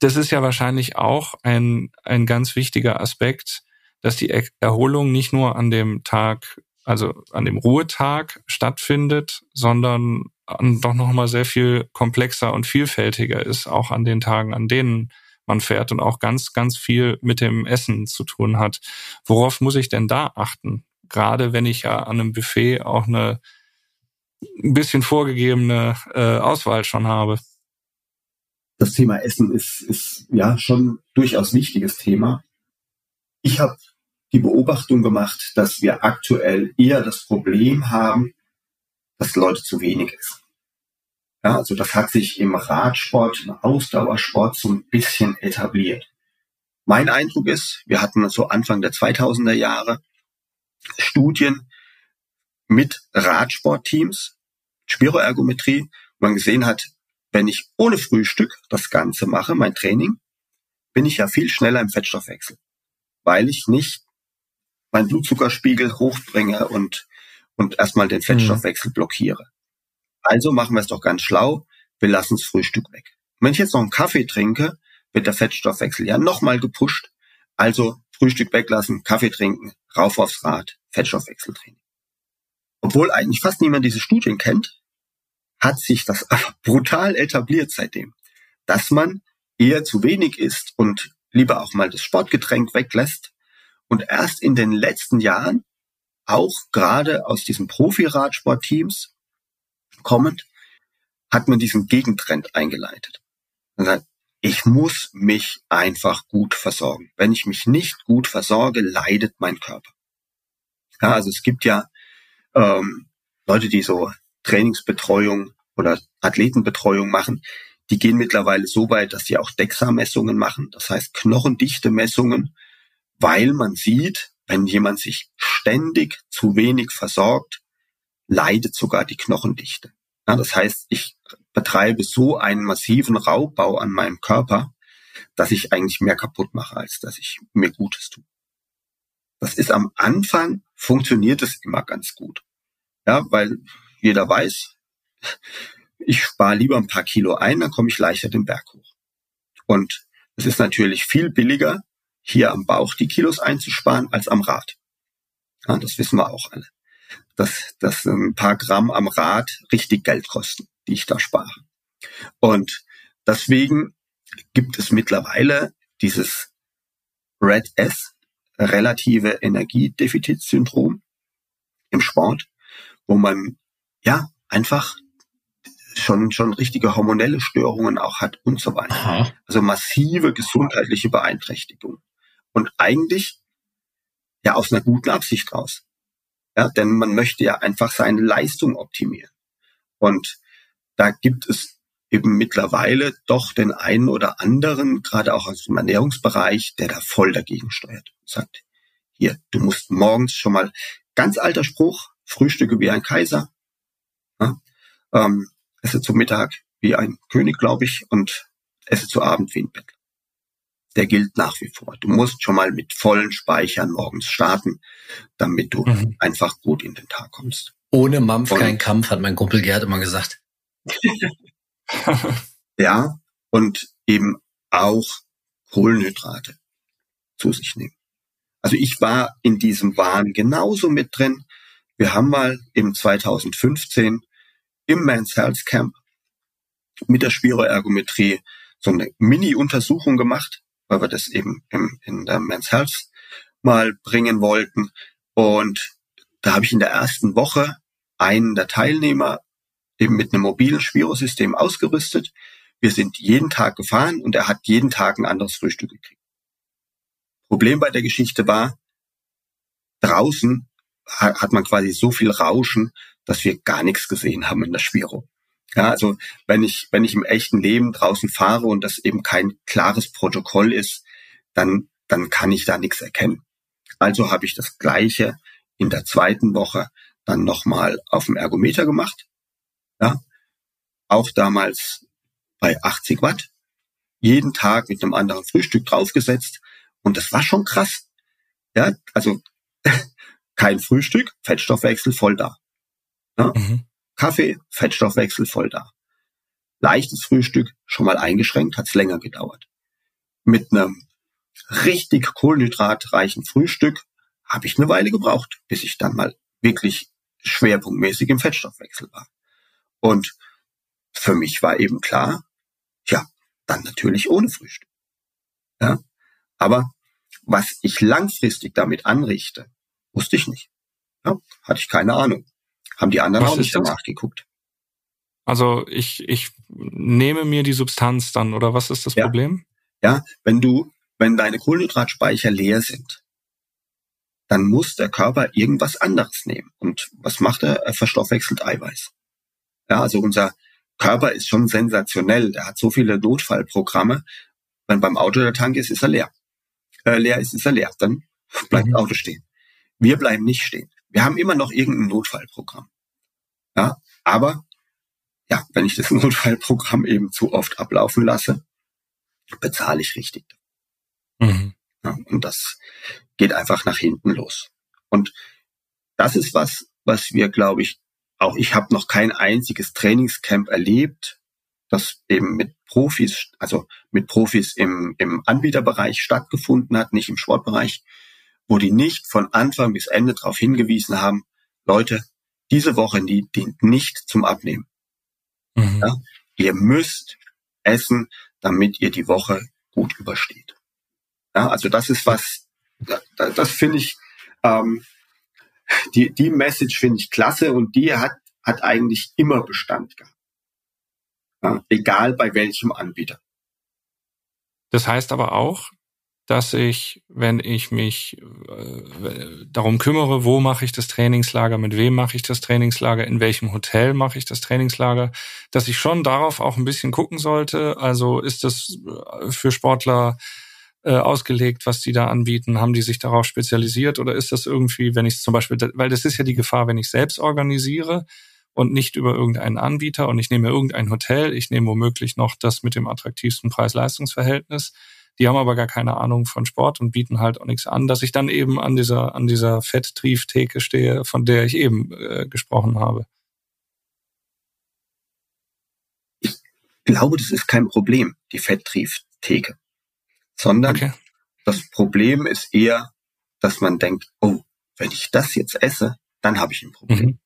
das ist ja wahrscheinlich auch ein, ein ganz wichtiger Aspekt, dass die Erholung nicht nur an dem Tag, also an dem Ruhetag stattfindet, sondern doch noch mal sehr viel komplexer und vielfältiger ist, auch an den Tagen, an denen man fährt und auch ganz, ganz viel mit dem Essen zu tun hat. Worauf muss ich denn da achten? Gerade wenn ich ja an einem Buffet auch eine ein bisschen vorgegebene äh, Auswahl schon habe. Das Thema Essen ist, ist ja schon durchaus wichtiges Thema. Ich habe die Beobachtung gemacht, dass wir aktuell eher das Problem haben, dass Leute zu wenig essen. Ja, also das hat sich im Radsport, im Ausdauersport so ein bisschen etabliert. Mein Eindruck ist, wir hatten so Anfang der 2000er Jahre Studien mit Radsportteams, Spiroergometrie, wo man gesehen hat, wenn ich ohne Frühstück das Ganze mache, mein Training, bin ich ja viel schneller im Fettstoffwechsel, weil ich nicht meinen Blutzuckerspiegel hochbringe und, und erstmal den Fettstoffwechsel blockiere. Also machen wir es doch ganz schlau, wir lassen das Frühstück weg. wenn ich jetzt noch einen Kaffee trinke, wird der Fettstoffwechsel ja nochmal gepusht. Also Frühstück weglassen, Kaffee trinken, rauf aufs Rad, Fettstoffwechseltraining. Obwohl eigentlich fast niemand diese Studien kennt, hat sich das brutal etabliert seitdem, dass man eher zu wenig isst und lieber auch mal das Sportgetränk weglässt und erst in den letzten Jahren auch gerade aus diesen Profi-Radsportteams kommend hat man diesen Gegentrend eingeleitet. Man sagt, ich muss mich einfach gut versorgen. Wenn ich mich nicht gut versorge, leidet mein Körper. Ja, also es gibt ja ähm, Leute, die so Trainingsbetreuung oder Athletenbetreuung machen, die gehen mittlerweile so weit, dass sie auch DEXA-Messungen machen, das heißt Knochendichte-Messungen, weil man sieht, wenn jemand sich ständig zu wenig versorgt, leidet sogar die Knochendichte. Ja, das heißt, ich betreibe so einen massiven Raubbau an meinem Körper, dass ich eigentlich mehr kaputt mache, als dass ich mir Gutes tue. Das ist am Anfang funktioniert es immer ganz gut. Ja, weil jeder weiß, ich spare lieber ein paar Kilo ein, dann komme ich leichter den Berg hoch. Und es ist natürlich viel billiger, hier am Bauch die Kilos einzusparen, als am Rad. Ja, das wissen wir auch alle. Dass, dass ein paar Gramm am Rad richtig Geld kosten, die ich da spare. Und deswegen gibt es mittlerweile dieses Red S, relative Energiedefizitsyndrom im Sport, wo man ja einfach schon, schon richtige hormonelle Störungen auch hat und so weiter. Aha. Also massive gesundheitliche Beeinträchtigung. Und eigentlich ja aus einer guten Absicht raus. Ja, denn man möchte ja einfach seine Leistung optimieren. Und da gibt es eben mittlerweile doch den einen oder anderen, gerade auch aus dem Ernährungsbereich, der da voll dagegen steuert. Sagt, hier, du musst morgens schon mal, ganz alter Spruch, frühstücke wie ein Kaiser. Ja, ähm, esse zu Mittag wie ein König, glaube ich, und esse zu Abend wie ein Bettler. Der gilt nach wie vor. Du musst schon mal mit vollen Speichern morgens starten, damit du mhm. einfach gut in den Tag kommst. Ohne Mampf und, kein Kampf, hat mein Kumpel Gerd immer gesagt. ja, und eben auch Kohlenhydrate zu sich nehmen. Also ich war in diesem Wahn genauso mit drin. Wir haben mal im 2015 im Men's Health Camp mit der Spiroergometrie so eine Mini-Untersuchung gemacht, weil wir das eben im, in der Men's Health mal bringen wollten. Und da habe ich in der ersten Woche einen der Teilnehmer eben mit einem mobilen Spirosystem ausgerüstet. Wir sind jeden Tag gefahren und er hat jeden Tag ein anderes Frühstück gekriegt. Problem bei der Geschichte war, draußen hat man quasi so viel Rauschen, dass wir gar nichts gesehen haben in der Spiro. Ja, also wenn ich, wenn ich im echten Leben draußen fahre und das eben kein klares Protokoll ist, dann, dann kann ich da nichts erkennen. Also habe ich das Gleiche in der zweiten Woche dann nochmal auf dem Ergometer gemacht. Ja, auch damals bei 80 Watt. Jeden Tag mit einem anderen Frühstück draufgesetzt. Und das war schon krass. Ja, also kein Frühstück, Fettstoffwechsel voll da. Ne? Mhm. Kaffee, Fettstoffwechsel voll da. Leichtes Frühstück, schon mal eingeschränkt, hat's länger gedauert. Mit einem richtig kohlenhydratreichen Frühstück habe ich eine Weile gebraucht, bis ich dann mal wirklich schwerpunktmäßig im Fettstoffwechsel war. Und für mich war eben klar, ja, dann natürlich ohne Frühstück. Ja, aber was ich langfristig damit anrichte, wusste ich nicht. Ja, hatte ich keine Ahnung. Haben die anderen was auch nicht danach geguckt. Also ich, ich nehme mir die Substanz dann, oder was ist das ja. Problem? Ja, wenn du, wenn deine Kohlenhydratspeicher leer sind, dann muss der Körper irgendwas anderes nehmen. Und was macht er? Er verstoffwechselt Eiweiß. Ja, also unser Körper ist schon sensationell. Der hat so viele Notfallprogramme. Wenn beim Auto der Tank ist, ist er leer. Äh, leer ist, ist er leer. Dann bleibt mhm. das Auto stehen. Wir bleiben nicht stehen. Wir haben immer noch irgendein Notfallprogramm. Ja, aber ja, wenn ich das Notfallprogramm eben zu oft ablaufen lasse, bezahle ich richtig. Mhm. Ja, und das geht einfach nach hinten los. Und das ist was, was wir, glaube ich, auch ich habe noch kein einziges Trainingscamp erlebt, das eben mit Profis, also mit Profis im, im Anbieterbereich stattgefunden hat, nicht im Sportbereich, wo die nicht von Anfang bis Ende darauf hingewiesen haben, Leute, diese Woche die dient nicht zum Abnehmen. Mhm. Ja? Ihr müsst essen, damit ihr die Woche gut übersteht. Ja, also das ist was, das, das finde ich, ähm, die, die Message finde ich klasse und die hat, hat eigentlich immer Bestand gehabt. Ja, egal bei welchem Anbieter. Das heißt aber auch, dass ich, wenn ich mich äh, darum kümmere, wo mache ich das Trainingslager, mit wem mache ich das Trainingslager, in welchem Hotel mache ich das Trainingslager, dass ich schon darauf auch ein bisschen gucken sollte. Also ist das äh, für Sportler äh, ausgelegt, was die da anbieten? Haben die sich darauf spezialisiert oder ist das irgendwie, wenn ich zum Beispiel, weil das ist ja die Gefahr, wenn ich selbst organisiere und nicht über irgendeinen Anbieter und ich nehme irgendein Hotel, ich nehme womöglich noch das mit dem attraktivsten Preis-Leistungs-Verhältnis die haben aber gar keine Ahnung von Sport und bieten halt auch nichts an, dass ich dann eben an dieser, an dieser Fetttrieftheke stehe, von der ich eben äh, gesprochen habe. Ich glaube, das ist kein Problem, die Fetttrieftheke, sondern okay. das Problem ist eher, dass man denkt, oh, wenn ich das jetzt esse, dann habe ich ein Problem. Mhm.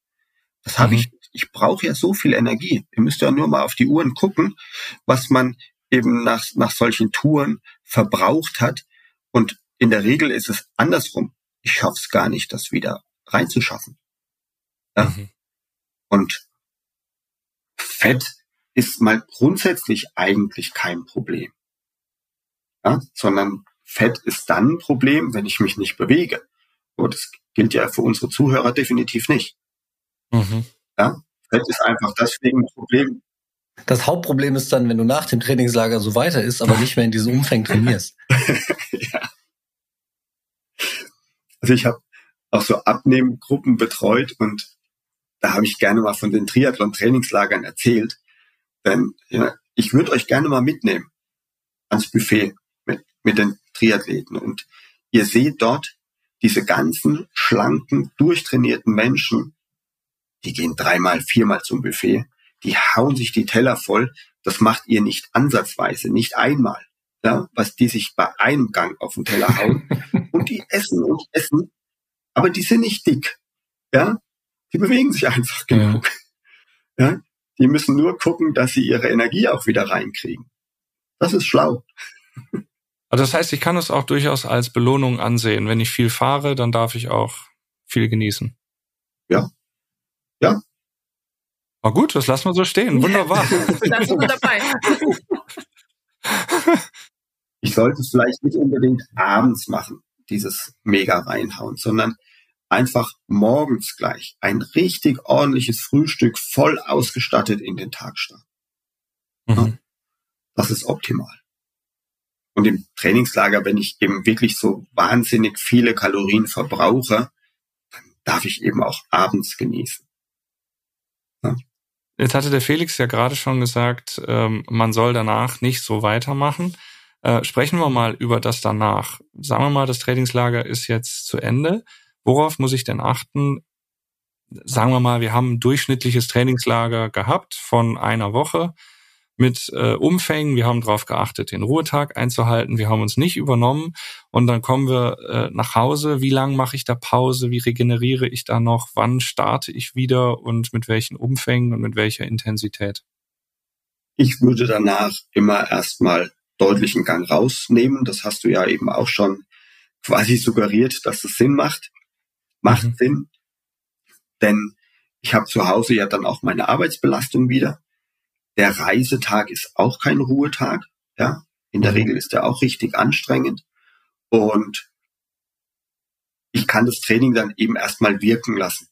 Das habe mhm. ich. Ich brauche ja so viel Energie. Ihr müsst ja nur mal auf die Uhren gucken, was man eben nach, nach solchen Touren verbraucht hat. Und in der Regel ist es andersrum. Ich schaff's gar nicht, das wieder reinzuschaffen. Ja? Mhm. Und Fett ist mal grundsätzlich eigentlich kein Problem. Ja? Sondern Fett ist dann ein Problem, wenn ich mich nicht bewege. Und das gilt ja für unsere Zuhörer definitiv nicht. Mhm. Ja? Fett ist einfach deswegen ein Problem, das Hauptproblem ist dann, wenn du nach dem Trainingslager so weiter ist, aber nicht mehr in diesem Umfang trainierst. ja. Also ich habe auch so Abnehmgruppen betreut und da habe ich gerne mal von den Triathlon-Trainingslagern erzählt. Denn ja, ich würde euch gerne mal mitnehmen ans Buffet mit, mit den Triathleten. Und ihr seht dort diese ganzen schlanken, durchtrainierten Menschen, die gehen dreimal, viermal zum Buffet die hauen sich die Teller voll. Das macht ihr nicht ansatzweise, nicht einmal. Ja, was die sich bei einem Gang auf den Teller hauen. und die essen und essen, aber die sind nicht dick. Ja, die bewegen sich einfach genug. Ja. ja, die müssen nur gucken, dass sie ihre Energie auch wieder reinkriegen. Das ist schlau. Also das heißt, ich kann es auch durchaus als Belohnung ansehen. Wenn ich viel fahre, dann darf ich auch viel genießen. Ja. Ja, Oh gut, das lassen wir so stehen. Wunderbar. Lassen wir dabei. Ich sollte es vielleicht nicht unbedingt abends machen, dieses mega reinhauen, sondern einfach morgens gleich ein richtig ordentliches Frühstück voll ausgestattet in den Tag starten. Mhm. Das ist optimal. Und im Trainingslager, wenn ich eben wirklich so wahnsinnig viele Kalorien verbrauche, dann darf ich eben auch abends genießen. Ja. Jetzt hatte der Felix ja gerade schon gesagt, ähm, man soll danach nicht so weitermachen. Äh, sprechen wir mal über das danach. Sagen wir mal, das Trainingslager ist jetzt zu Ende. Worauf muss ich denn achten, sagen wir mal, wir haben ein durchschnittliches Trainingslager gehabt von einer Woche mit äh, Umfängen. Wir haben darauf geachtet, den Ruhetag einzuhalten. Wir haben uns nicht übernommen und dann kommen wir äh, nach Hause. Wie lange mache ich da Pause? Wie regeneriere ich da noch? Wann starte ich wieder und mit welchen Umfängen und mit welcher Intensität? Ich würde danach immer erstmal deutlichen Gang rausnehmen. Das hast du ja eben auch schon quasi suggeriert, dass es Sinn macht. Macht mhm. Sinn. Denn ich habe zu Hause ja dann auch meine Arbeitsbelastung wieder. Der Reisetag ist auch kein Ruhetag. Ja, in der mhm. Regel ist er auch richtig anstrengend. Und ich kann das Training dann eben erstmal wirken lassen.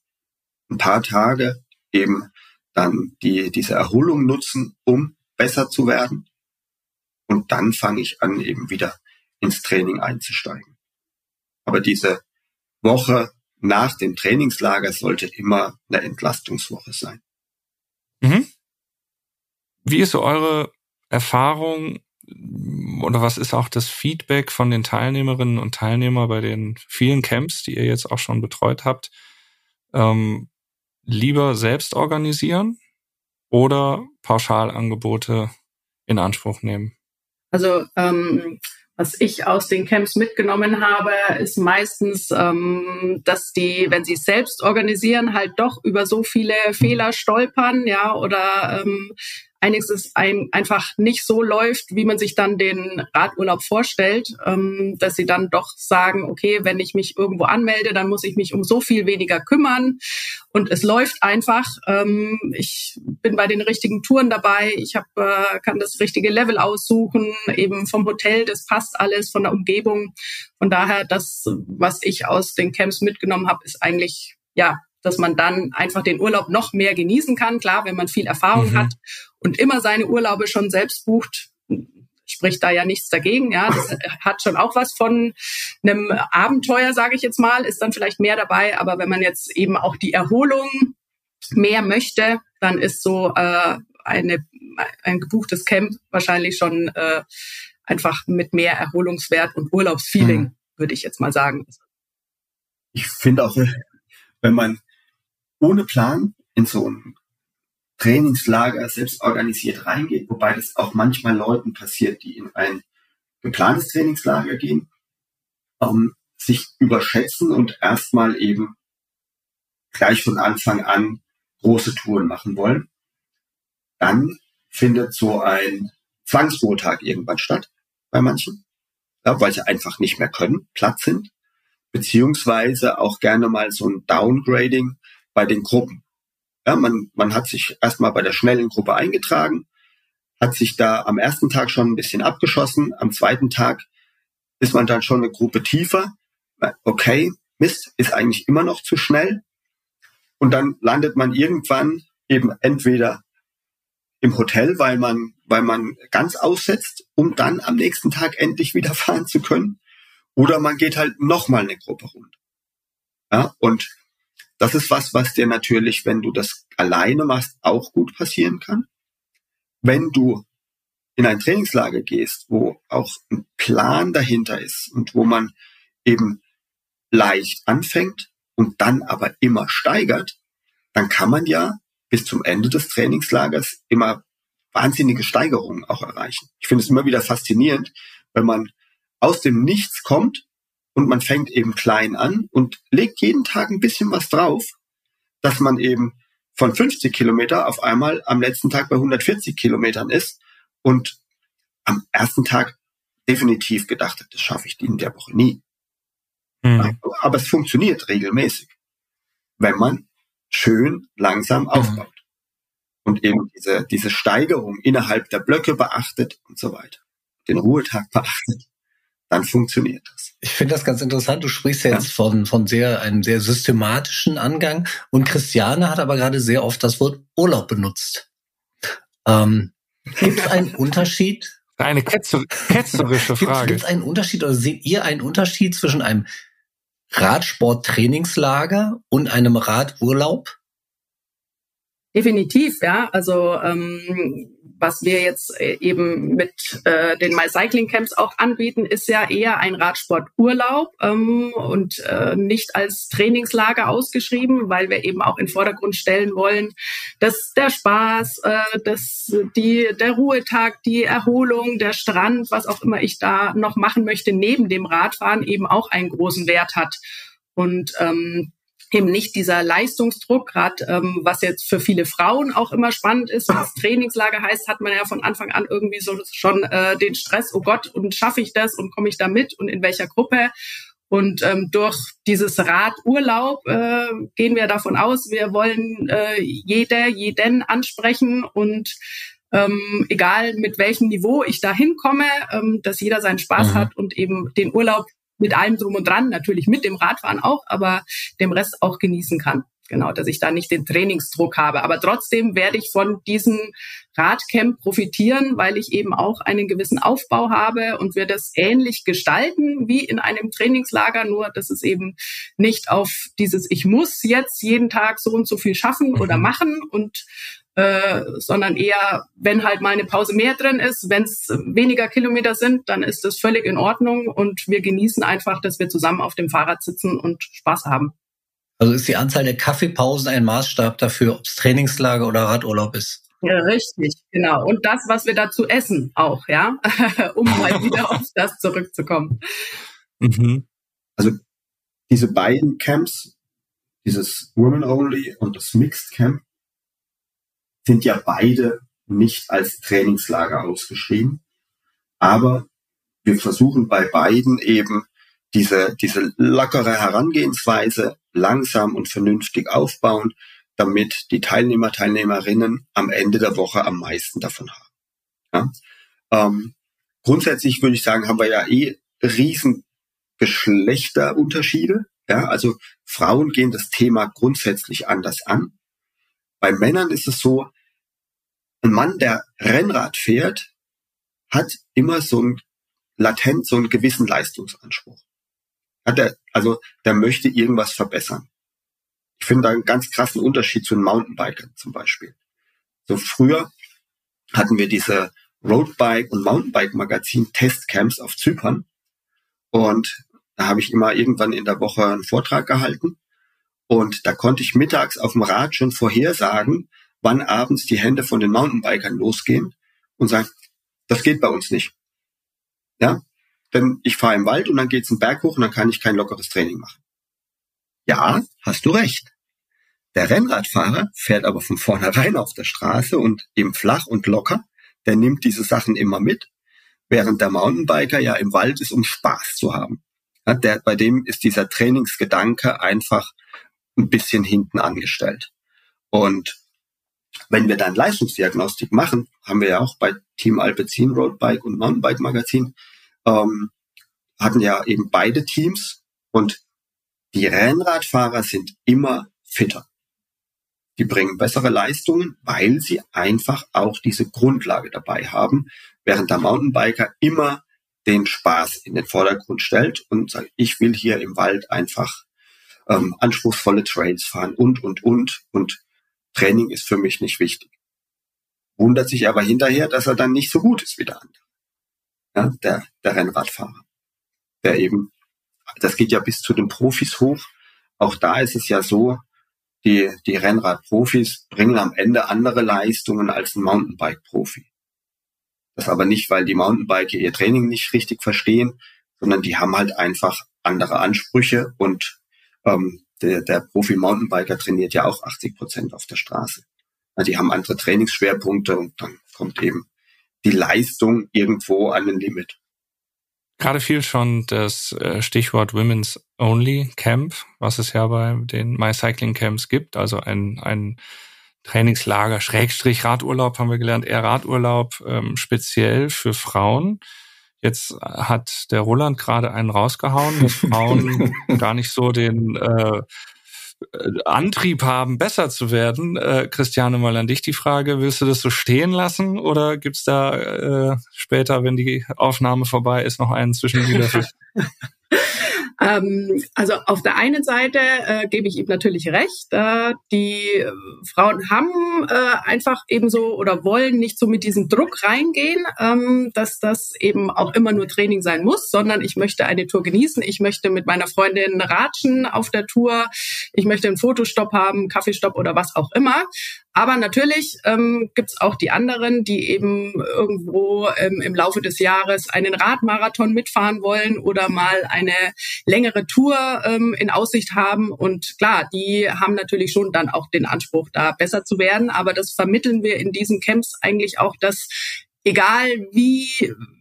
Ein paar Tage eben dann die, diese Erholung nutzen, um besser zu werden. Und dann fange ich an, eben wieder ins Training einzusteigen. Aber diese Woche nach dem Trainingslager sollte immer eine Entlastungswoche sein. Mhm. Wie ist so eure Erfahrung oder was ist auch das Feedback von den Teilnehmerinnen und Teilnehmern bei den vielen Camps, die ihr jetzt auch schon betreut habt? Ähm, lieber selbst organisieren oder Pauschalangebote in Anspruch nehmen? Also ähm, was ich aus den Camps mitgenommen habe, ist meistens, ähm, dass die, wenn sie es selbst organisieren, halt doch über so viele Fehler stolpern, ja, oder ähm, einiges ist ein, einfach nicht so läuft, wie man sich dann den Radurlaub vorstellt, ähm, dass sie dann doch sagen, okay, wenn ich mich irgendwo anmelde, dann muss ich mich um so viel weniger kümmern und es läuft einfach. Ähm, ich bin bei den richtigen Touren dabei, ich hab, äh, kann das richtige Level aussuchen, eben vom Hotel, das passt alles, von der Umgebung. Von daher, das, was ich aus den Camps mitgenommen habe, ist eigentlich ja dass man dann einfach den Urlaub noch mehr genießen kann. Klar, wenn man viel Erfahrung mhm. hat und immer seine Urlaube schon selbst bucht, spricht da ja nichts dagegen. Ja, das hat schon auch was von einem Abenteuer, sage ich jetzt mal, ist dann vielleicht mehr dabei. Aber wenn man jetzt eben auch die Erholung mehr möchte, dann ist so äh, eine, ein gebuchtes Camp wahrscheinlich schon äh, einfach mit mehr Erholungswert und Urlaubsfeeling, mhm. würde ich jetzt mal sagen. Ich finde auch, wenn man ohne Plan in so ein Trainingslager selbst organisiert reingeht, wobei das auch manchmal Leuten passiert, die in ein geplantes Trainingslager gehen, ähm, sich überschätzen und erstmal eben gleich von Anfang an große Touren machen wollen. Dann findet so ein Zwangsruhetag irgendwann statt bei manchen, ja, weil sie einfach nicht mehr können, platt sind, beziehungsweise auch gerne mal so ein Downgrading bei den Gruppen. Ja, man, man hat sich erstmal bei der schnellen Gruppe eingetragen, hat sich da am ersten Tag schon ein bisschen abgeschossen, am zweiten Tag ist man dann schon eine Gruppe tiefer. Okay, Mist, ist eigentlich immer noch zu schnell. Und dann landet man irgendwann eben entweder im Hotel, weil man, weil man ganz aussetzt, um dann am nächsten Tag endlich wieder fahren zu können. Oder man geht halt nochmal eine Gruppe runter. Ja, und das ist was, was dir natürlich, wenn du das alleine machst, auch gut passieren kann. Wenn du in ein Trainingslager gehst, wo auch ein Plan dahinter ist und wo man eben leicht anfängt und dann aber immer steigert, dann kann man ja bis zum Ende des Trainingslagers immer wahnsinnige Steigerungen auch erreichen. Ich finde es immer wieder faszinierend, wenn man aus dem Nichts kommt und man fängt eben klein an und legt jeden Tag ein bisschen was drauf, dass man eben von 50 Kilometer auf einmal am letzten Tag bei 140 Kilometern ist und am ersten Tag definitiv gedacht hat, das schaffe ich in der Woche nie. Mhm. Aber es funktioniert regelmäßig, wenn man schön langsam mhm. aufbaut und eben diese, diese Steigerung innerhalb der Blöcke beachtet und so weiter, den Ruhetag beachtet dann funktioniert das. Ich finde das ganz interessant. Du sprichst ja jetzt von, von sehr, einem sehr systematischen Angang. Und Christiane hat aber gerade sehr oft das Wort Urlaub benutzt. Ähm, Gibt es einen Unterschied? Eine ketzer ketzerische Frage. Gibt es einen Unterschied oder seht ihr einen Unterschied zwischen einem Radsport-Trainingslager und einem Radurlaub? Definitiv, ja. Also ähm, was wir jetzt äh, eben mit äh, den My Cycling Camps auch anbieten, ist ja eher ein Radsporturlaub ähm, und äh, nicht als Trainingslager ausgeschrieben, weil wir eben auch in Vordergrund stellen wollen, dass der Spaß, äh, dass die, der Ruhetag, die Erholung, der Strand, was auch immer ich da noch machen möchte, neben dem Radfahren eben auch einen großen Wert hat. Und ähm, eben nicht dieser Leistungsdruck, gerade ähm, was jetzt für viele Frauen auch immer spannend ist, was Trainingslager heißt, hat man ja von Anfang an irgendwie so schon äh, den Stress, oh Gott, und schaffe ich das und komme ich da mit und in welcher Gruppe? Und ähm, durch dieses Radurlaub äh, gehen wir davon aus, wir wollen äh, jeder, jeden ansprechen und ähm, egal mit welchem Niveau ich da hinkomme, ähm, dass jeder seinen Spaß mhm. hat und eben den Urlaub mit allem drum und dran, natürlich mit dem Radfahren auch, aber dem Rest auch genießen kann. Genau, dass ich da nicht den Trainingsdruck habe. Aber trotzdem werde ich von diesem Radcamp profitieren, weil ich eben auch einen gewissen Aufbau habe und wir das ähnlich gestalten wie in einem Trainingslager, nur dass es eben nicht auf dieses Ich muss jetzt jeden Tag so und so viel schaffen oder mhm. machen und äh, sondern eher, wenn halt mal eine Pause mehr drin ist, wenn es weniger Kilometer sind, dann ist das völlig in Ordnung und wir genießen einfach, dass wir zusammen auf dem Fahrrad sitzen und Spaß haben. Also ist die Anzahl der Kaffeepausen ein Maßstab dafür, ob es Trainingslager oder Radurlaub ist? Ja, richtig, genau. Und das, was wir dazu essen, auch, ja, um mal wieder auf das zurückzukommen. Mhm. Also diese beiden Camps, dieses Women Only und das Mixed Camp, sind ja beide nicht als Trainingslager ausgeschrieben. Aber wir versuchen bei beiden eben diese, diese lockere Herangehensweise langsam und vernünftig aufbauen, damit die Teilnehmer, Teilnehmerinnen am Ende der Woche am meisten davon haben. Ja? Ähm, grundsätzlich würde ich sagen, haben wir ja eh riesen Geschlechterunterschiede. Ja? Also Frauen gehen das Thema grundsätzlich anders an. Bei Männern ist es so, ein Mann, der Rennrad fährt, hat immer so ein latent so einen gewissen Leistungsanspruch. Hat er, also der möchte irgendwas verbessern. Ich finde da einen ganz krassen Unterschied zu den Mountainbikern zum Beispiel. So früher hatten wir diese Roadbike und Mountainbike Magazin Testcamps auf Zypern und da habe ich immer irgendwann in der Woche einen Vortrag gehalten und da konnte ich mittags auf dem Rad schon vorhersagen, wann abends die Hände von den Mountainbikern losgehen und sagen, das geht bei uns nicht. Ja, denn ich fahre im Wald und dann geht's einen Berg hoch und dann kann ich kein lockeres Training machen. Ja, hast du recht. Der Rennradfahrer fährt aber von vornherein auf der Straße und eben flach und locker. Der nimmt diese Sachen immer mit, während der Mountainbiker ja im Wald ist, um Spaß zu haben. Ja, der, bei dem ist dieser Trainingsgedanke einfach ein bisschen hinten angestellt. Und wenn wir dann Leistungsdiagnostik machen, haben wir ja auch bei Team Alpecin Roadbike und Mountainbike Magazin, ähm, hatten ja eben beide Teams und die Rennradfahrer sind immer fitter. Die bringen bessere Leistungen, weil sie einfach auch diese Grundlage dabei haben, während der Mountainbiker immer den Spaß in den Vordergrund stellt und sagt, ich will hier im Wald einfach ähm, anspruchsvolle Trails fahren und, und, und. Und Training ist für mich nicht wichtig. Wundert sich aber hinterher, dass er dann nicht so gut ist wie der andere. Ja, der, der Rennradfahrer. Der eben, das geht ja bis zu den Profis hoch. Auch da ist es ja so, die, die Rennradprofis bringen am Ende andere Leistungen als ein Mountainbike-Profi. Das aber nicht, weil die Mountainbiker ihr Training nicht richtig verstehen, sondern die haben halt einfach andere Ansprüche und ähm, der, der Profi-Mountainbiker trainiert ja auch 80 Prozent auf der Straße. Ja, die haben andere Trainingsschwerpunkte und dann kommt eben die Leistung irgendwo an den Limit. Gerade fiel schon das äh, Stichwort Women's Only Camp, was es ja bei den My Cycling Camps gibt, also ein, ein Trainingslager, Schrägstrich Radurlaub haben wir gelernt, eher Radurlaub ähm, speziell für Frauen. Jetzt hat der Roland gerade einen rausgehauen, dass Frauen gar nicht so den äh, Antrieb haben, besser zu werden. Äh, Christiane, mal an dich die Frage, willst du das so stehen lassen oder gibt's da äh, später, wenn die Aufnahme vorbei ist, noch einen zwischen die Ähm, also auf der einen Seite äh, gebe ich ihm natürlich recht. Äh, die äh, Frauen haben äh, einfach ebenso oder wollen nicht so mit diesem Druck reingehen, ähm, dass das eben auch immer nur Training sein muss, sondern ich möchte eine Tour genießen. Ich möchte mit meiner Freundin ratschen auf der Tour. Ich möchte einen Fotostopp haben, Kaffeestopp oder was auch immer. Aber natürlich ähm, gibt es auch die anderen, die eben irgendwo ähm, im Laufe des Jahres einen Radmarathon mitfahren wollen oder mal eine längere Tour ähm, in Aussicht haben. Und klar, die haben natürlich schon dann auch den Anspruch, da besser zu werden. Aber das vermitteln wir in diesen Camps eigentlich auch, dass egal wie,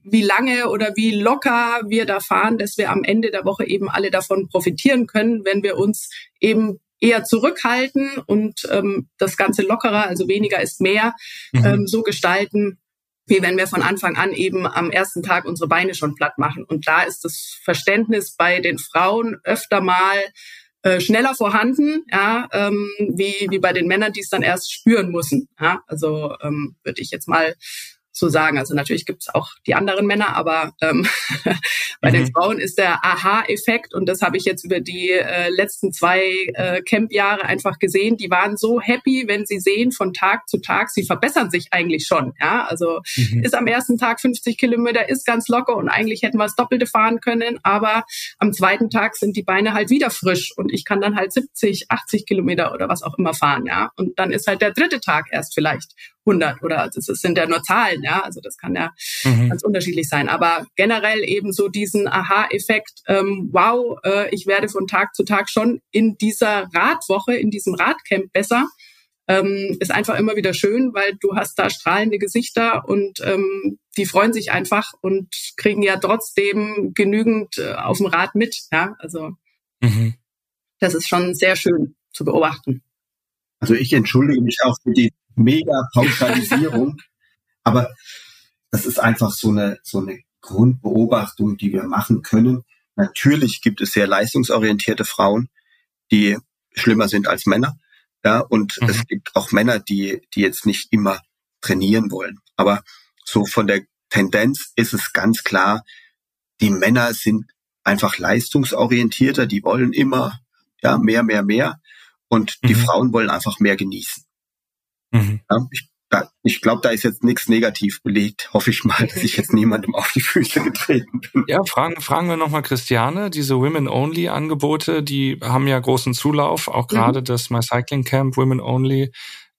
wie lange oder wie locker wir da fahren, dass wir am Ende der Woche eben alle davon profitieren können, wenn wir uns eben eher zurückhalten und ähm, das Ganze lockerer, also weniger ist mehr, mhm. ähm, so gestalten, wie wenn wir von Anfang an eben am ersten Tag unsere Beine schon platt machen. Und da ist das Verständnis bei den Frauen öfter mal äh, schneller vorhanden, ja, ähm, wie, wie bei den Männern, die es dann erst spüren müssen. Ja? Also ähm, würde ich jetzt mal so sagen. Also natürlich gibt es auch die anderen Männer, aber ähm, bei mhm. den Frauen ist der Aha-Effekt und das habe ich jetzt über die äh, letzten zwei äh, Camp-Jahre einfach gesehen. Die waren so happy, wenn sie sehen von Tag zu Tag, sie verbessern sich eigentlich schon. Ja, also mhm. ist am ersten Tag 50 Kilometer, ist ganz locker und eigentlich hätten wir das Doppelte fahren können, aber am zweiten Tag sind die Beine halt wieder frisch und ich kann dann halt 70, 80 Kilometer oder was auch immer fahren. Ja, und dann ist halt der dritte Tag erst vielleicht 100 oder das sind ja nur Zahlen, ja, also das kann ja mhm. ganz unterschiedlich sein. Aber generell eben so diesen Aha-Effekt, ähm, wow, äh, ich werde von Tag zu Tag schon in dieser Radwoche, in diesem Radcamp besser, ähm, ist einfach immer wieder schön, weil du hast da strahlende Gesichter und ähm, die freuen sich einfach und kriegen ja trotzdem genügend äh, auf dem Rad mit, ja, also mhm. das ist schon sehr schön zu beobachten. Also ich entschuldige mich auch für die mega Pauschalisierung. aber das ist einfach so eine, so eine Grundbeobachtung, die wir machen können. Natürlich gibt es sehr leistungsorientierte Frauen, die schlimmer sind als Männer. Ja, und mhm. es gibt auch Männer, die, die jetzt nicht immer trainieren wollen. Aber so von der Tendenz ist es ganz klar, die Männer sind einfach leistungsorientierter, die wollen immer, ja, mehr, mehr, mehr. Und die mhm. Frauen wollen einfach mehr genießen. Mhm. Ja, ich ich glaube, da ist jetzt nichts negativ belegt. Hoffe ich mal, dass ich jetzt niemandem auf die Füße getreten bin. Ja, fragen, fragen wir nochmal Christiane. Diese Women-Only-Angebote, die haben ja großen Zulauf. Auch mhm. gerade mhm. das My Cycling Camp Women Only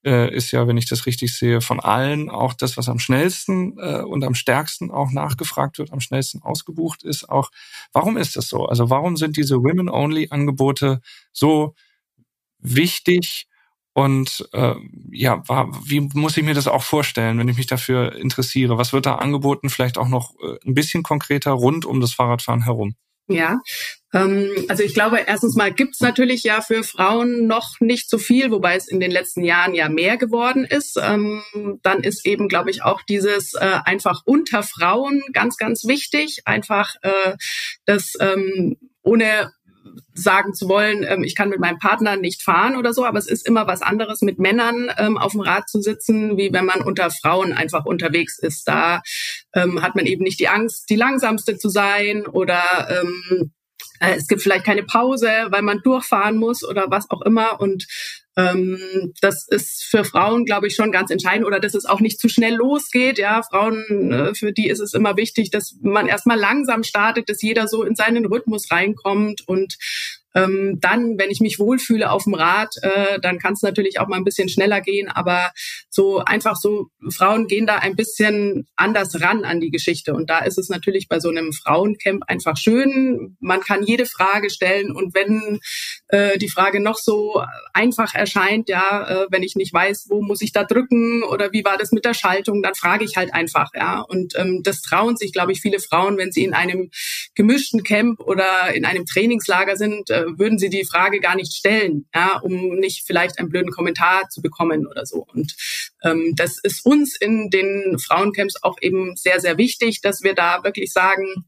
äh, ist ja, wenn ich das richtig sehe, von allen auch das, was am schnellsten äh, und am stärksten auch nachgefragt wird, am schnellsten ausgebucht ist. Auch warum ist das so? Also warum sind diese Women-Only-Angebote so wichtig? Und äh, ja, war, wie muss ich mir das auch vorstellen, wenn ich mich dafür interessiere? Was wird da angeboten? Vielleicht auch noch äh, ein bisschen konkreter rund um das Fahrradfahren herum. Ja, ähm, also ich glaube, erstens mal gibt's natürlich ja für Frauen noch nicht so viel, wobei es in den letzten Jahren ja mehr geworden ist. Ähm, dann ist eben, glaube ich, auch dieses äh, einfach unter Frauen ganz, ganz wichtig. Einfach äh, das ähm, ohne sagen zu wollen, ähm, ich kann mit meinem Partner nicht fahren oder so, aber es ist immer was anderes, mit Männern ähm, auf dem Rad zu sitzen, wie wenn man unter Frauen einfach unterwegs ist. Da ähm, hat man eben nicht die Angst, die langsamste zu sein oder ähm, äh, es gibt vielleicht keine Pause, weil man durchfahren muss oder was auch immer. Und das ist für Frauen, glaube ich, schon ganz entscheidend oder dass es auch nicht zu schnell losgeht. Ja, Frauen, äh, für die ist es immer wichtig, dass man erstmal langsam startet, dass jeder so in seinen Rhythmus reinkommt und ähm, dann, wenn ich mich wohlfühle auf dem Rad, äh, dann kann es natürlich auch mal ein bisschen schneller gehen. Aber so einfach so, Frauen gehen da ein bisschen anders ran an die Geschichte. Und da ist es natürlich bei so einem Frauencamp einfach schön. Man kann jede Frage stellen. Und wenn äh, die Frage noch so einfach erscheint, ja, äh, wenn ich nicht weiß, wo muss ich da drücken oder wie war das mit der Schaltung, dann frage ich halt einfach, ja. Und ähm, das trauen sich, glaube ich, viele Frauen, wenn sie in einem gemischten Camp oder in einem Trainingslager sind, äh, würden sie die Frage gar nicht stellen, ja, um nicht vielleicht einen blöden Kommentar zu bekommen oder so. Und ähm, das ist uns in den Frauencamps auch eben sehr, sehr wichtig, dass wir da wirklich sagen,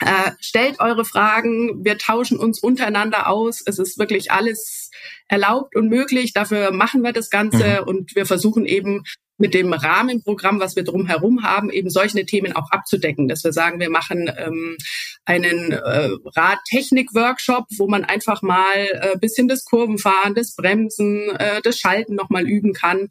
äh, stellt eure Fragen, wir tauschen uns untereinander aus. Es ist wirklich alles erlaubt und möglich. Dafür machen wir das Ganze mhm. und wir versuchen eben mit dem Rahmenprogramm, was wir drumherum haben, eben solche Themen auch abzudecken, dass wir sagen, wir machen ähm, einen äh, Radtechnik-Workshop, wo man einfach mal äh, bisschen das Kurvenfahren, das Bremsen, äh, das Schalten nochmal üben kann.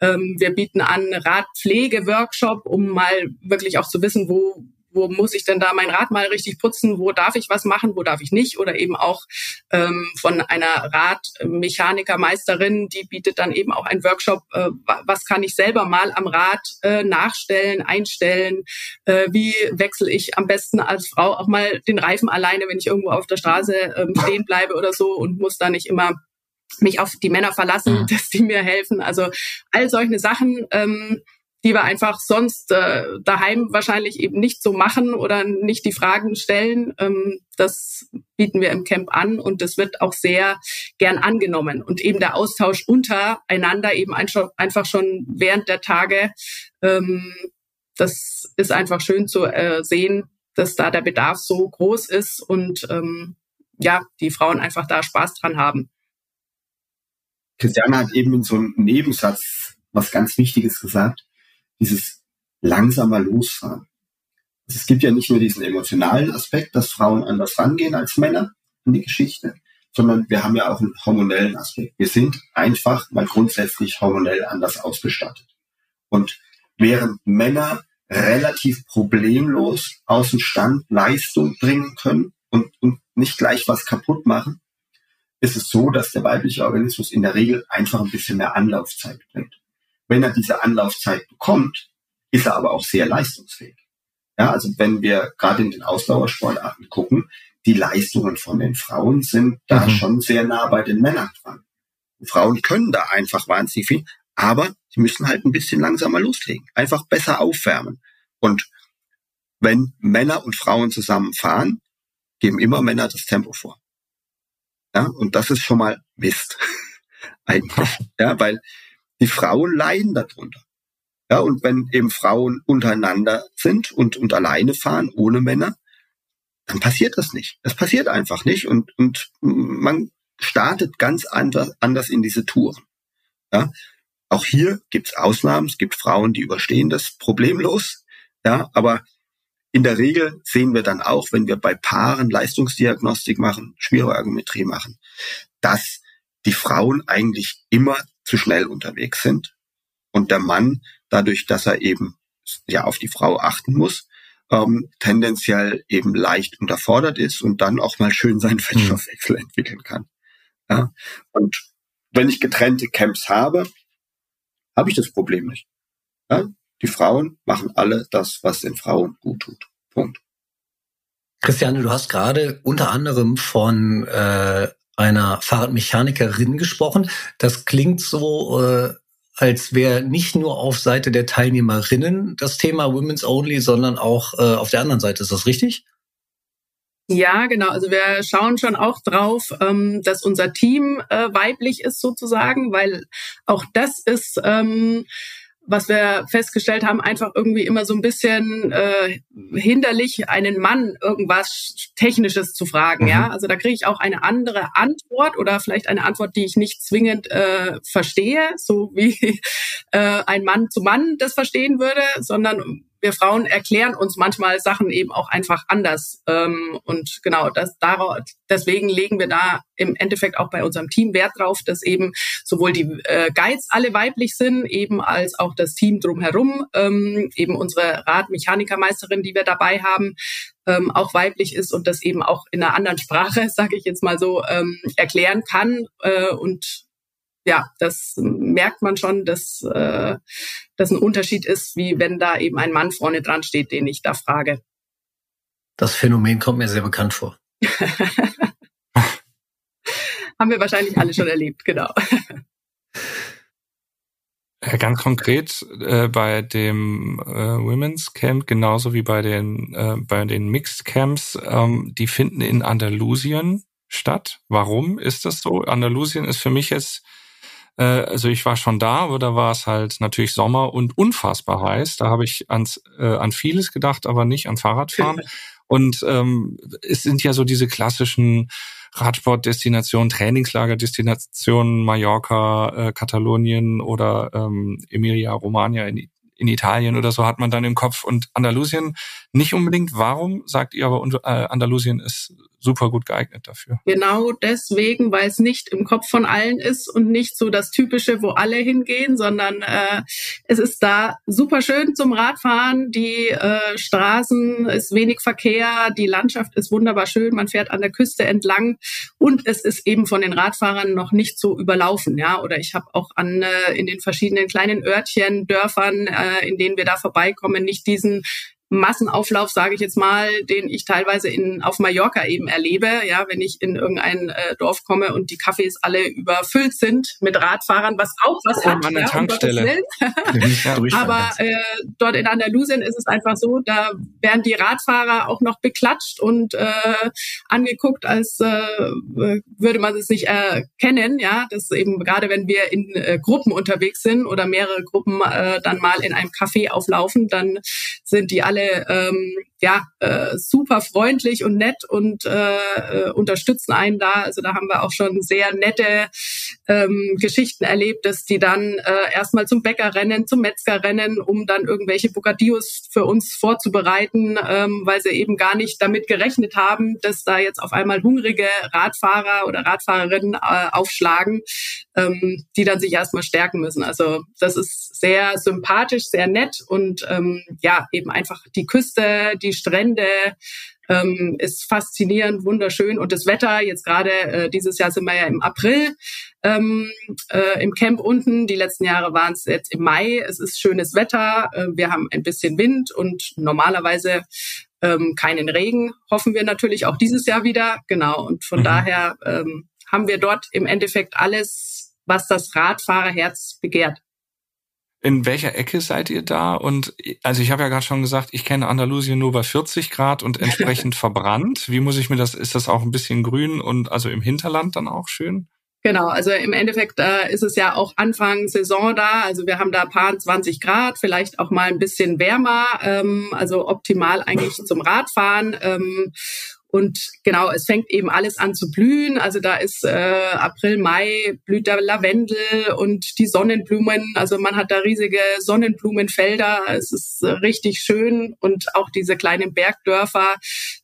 Ähm, wir bieten an Radpflege-Workshop, um mal wirklich auch zu wissen, wo wo muss ich denn da mein Rad mal richtig putzen, wo darf ich was machen, wo darf ich nicht oder eben auch ähm, von einer Radmechanikermeisterin, die bietet dann eben auch einen Workshop, äh, was kann ich selber mal am Rad äh, nachstellen, einstellen, äh, wie wechsle ich am besten als Frau auch mal den Reifen alleine, wenn ich irgendwo auf der Straße ähm, stehen bleibe oder so und muss da nicht immer mich auf die Männer verlassen, mhm. dass die mir helfen. Also all solche Sachen. Ähm, die wir einfach sonst äh, daheim wahrscheinlich eben nicht so machen oder nicht die Fragen stellen. Ähm, das bieten wir im Camp an und das wird auch sehr gern angenommen. Und eben der Austausch untereinander eben einfach schon während der Tage, ähm, das ist einfach schön zu äh, sehen, dass da der Bedarf so groß ist und ähm, ja, die Frauen einfach da Spaß dran haben. Christiane hat eben in so einem Nebensatz was ganz Wichtiges gesagt dieses langsamer Losfahren. Also es gibt ja nicht nur diesen emotionalen Aspekt, dass Frauen anders rangehen als Männer in die Geschichte, sondern wir haben ja auch einen hormonellen Aspekt. Wir sind einfach mal grundsätzlich hormonell anders ausgestattet. Und während Männer relativ problemlos aus dem Stand Leistung bringen können und, und nicht gleich was kaputt machen, ist es so, dass der weibliche Organismus in der Regel einfach ein bisschen mehr Anlaufzeit bringt. Wenn er diese Anlaufzeit bekommt, ist er aber auch sehr leistungsfähig. Ja, also wenn wir gerade in den Ausdauersportarten gucken, die Leistungen von den Frauen sind da mhm. schon sehr nah bei den Männern dran. Die Frauen können da einfach wahnsinnig viel, aber sie müssen halt ein bisschen langsamer loslegen, einfach besser aufwärmen. Und wenn Männer und Frauen zusammen fahren, geben immer Männer das Tempo vor. Ja, und das ist schon mal Mist. Eigentlich. Ja, weil die Frauen leiden darunter. Ja, und wenn eben Frauen untereinander sind und, und alleine fahren, ohne Männer, dann passiert das nicht. Das passiert einfach nicht und, und man startet ganz anders, anders in diese Touren. Ja, auch hier gibt's Ausnahmen. Es gibt Frauen, die überstehen das problemlos. Ja, aber in der Regel sehen wir dann auch, wenn wir bei Paaren Leistungsdiagnostik machen, Schwierergometrie machen, dass die Frauen eigentlich immer zu schnell unterwegs sind und der Mann dadurch, dass er eben ja auf die Frau achten muss, ähm, tendenziell eben leicht unterfordert ist und dann auch mal schön seinen Fettstoffwechsel mhm. entwickeln kann. Ja? Und wenn ich getrennte Camps habe, habe ich das Problem nicht. Ja? Die Frauen machen alle das, was den Frauen gut tut. Punkt. Christiane, du hast gerade unter anderem von äh, einer Fahrradmechanikerin gesprochen. Das klingt so, äh, als wäre nicht nur auf Seite der Teilnehmerinnen das Thema Women's Only, sondern auch äh, auf der anderen Seite. Ist das richtig? Ja, genau. Also wir schauen schon auch drauf, ähm, dass unser Team äh, weiblich ist sozusagen, weil auch das ist ähm, was wir festgestellt haben, einfach irgendwie immer so ein bisschen äh, hinderlich, einen Mann irgendwas Technisches zu fragen. Mhm. Ja, also da kriege ich auch eine andere Antwort oder vielleicht eine Antwort, die ich nicht zwingend äh, verstehe, so wie äh, ein Mann zu Mann das verstehen würde, sondern wir Frauen erklären uns manchmal Sachen eben auch einfach anders. Ähm, und genau, das, darauf, deswegen legen wir da im Endeffekt auch bei unserem Team Wert drauf, dass eben sowohl die äh, Guides alle weiblich sind, eben als auch das Team drumherum, ähm, eben unsere Radmechanikermeisterin, die wir dabei haben, ähm, auch weiblich ist und das eben auch in einer anderen Sprache, sage ich jetzt mal so, ähm, erklären kann äh, und ja, das merkt man schon, dass äh, das ein Unterschied ist, wie wenn da eben ein Mann vorne dran steht, den ich da frage. Das Phänomen kommt mir sehr bekannt vor. Haben wir wahrscheinlich alle schon erlebt, genau. Äh, ganz konkret äh, bei dem äh, Women's Camp genauso wie bei den äh, bei den Mixed Camps, ähm, die finden in Andalusien statt. Warum ist das so? Andalusien ist für mich jetzt äh, also ich war schon da, aber da war es halt natürlich Sommer und unfassbar heiß. Da habe ich ans, äh, an vieles gedacht, aber nicht an Fahrradfahren. und ähm, es sind ja so diese klassischen Radsportdestinationen, Trainingslagerdestinationen, Mallorca, äh, Katalonien oder ähm, Emilia Romagna in, in Italien oder so hat man dann im Kopf und Andalusien nicht unbedingt. Warum sagt ihr aber, äh, Andalusien ist super gut geeignet dafür. Genau deswegen, weil es nicht im Kopf von allen ist und nicht so das Typische, wo alle hingehen, sondern äh, es ist da super schön zum Radfahren. Die äh, Straßen ist wenig Verkehr, die Landschaft ist wunderbar schön, man fährt an der Küste entlang und es ist eben von den Radfahrern noch nicht so überlaufen. Ja, oder ich habe auch an äh, in den verschiedenen kleinen Örtchen, Dörfern, äh, in denen wir da vorbeikommen, nicht diesen Massenauflauf, sage ich jetzt mal, den ich teilweise in, auf Mallorca eben erlebe. Ja, wenn ich in irgendein äh, Dorf komme und die Cafés alle überfüllt sind mit Radfahrern, was auch was hat. An der ja, Tankstelle. Um Aber äh, dort in Andalusien ist es einfach so, da werden die Radfahrer auch noch beklatscht und äh, angeguckt, als äh, würde man es nicht erkennen. Ja, das eben gerade wenn wir in äh, Gruppen unterwegs sind oder mehrere Gruppen äh, dann mal in einem Café auflaufen, dann sind die alle alle ähm, ja äh, super freundlich und nett und äh, äh, unterstützen einen da. Also da haben wir auch schon sehr nette ähm, Geschichten erlebt, dass die dann äh, erstmal zum Bäcker rennen, zum Metzger rennen, um dann irgendwelche Bocadillos für uns vorzubereiten, ähm, weil sie eben gar nicht damit gerechnet haben, dass da jetzt auf einmal hungrige Radfahrer oder Radfahrerinnen äh, aufschlagen, ähm, die dann sich erstmal stärken müssen. Also das ist sehr sympathisch, sehr nett und ähm, ja, eben einfach die Küste, die Strände, ähm, ist faszinierend, wunderschön. Und das Wetter, jetzt gerade äh, dieses Jahr sind wir ja im April ähm, äh, im Camp unten. Die letzten Jahre waren es jetzt im Mai. Es ist schönes Wetter. Äh, wir haben ein bisschen Wind und normalerweise ähm, keinen Regen. Hoffen wir natürlich auch dieses Jahr wieder. Genau. Und von mhm. daher ähm, haben wir dort im Endeffekt alles, was das Radfahrerherz begehrt. In welcher Ecke seid ihr da? Und also ich habe ja gerade schon gesagt, ich kenne Andalusien nur bei 40 Grad und entsprechend verbrannt. Wie muss ich mir das? Ist das auch ein bisschen grün und also im Hinterland dann auch schön? Genau, also im Endeffekt äh, ist es ja auch Anfang Saison da. Also wir haben da paar 20 Grad, vielleicht auch mal ein bisschen wärmer, ähm, also optimal eigentlich zum Radfahren. Ähm, und genau, es fängt eben alles an zu blühen. Also da ist äh, April, Mai blüht der Lavendel und die Sonnenblumen. Also man hat da riesige Sonnenblumenfelder. Es ist äh, richtig schön und auch diese kleinen Bergdörfer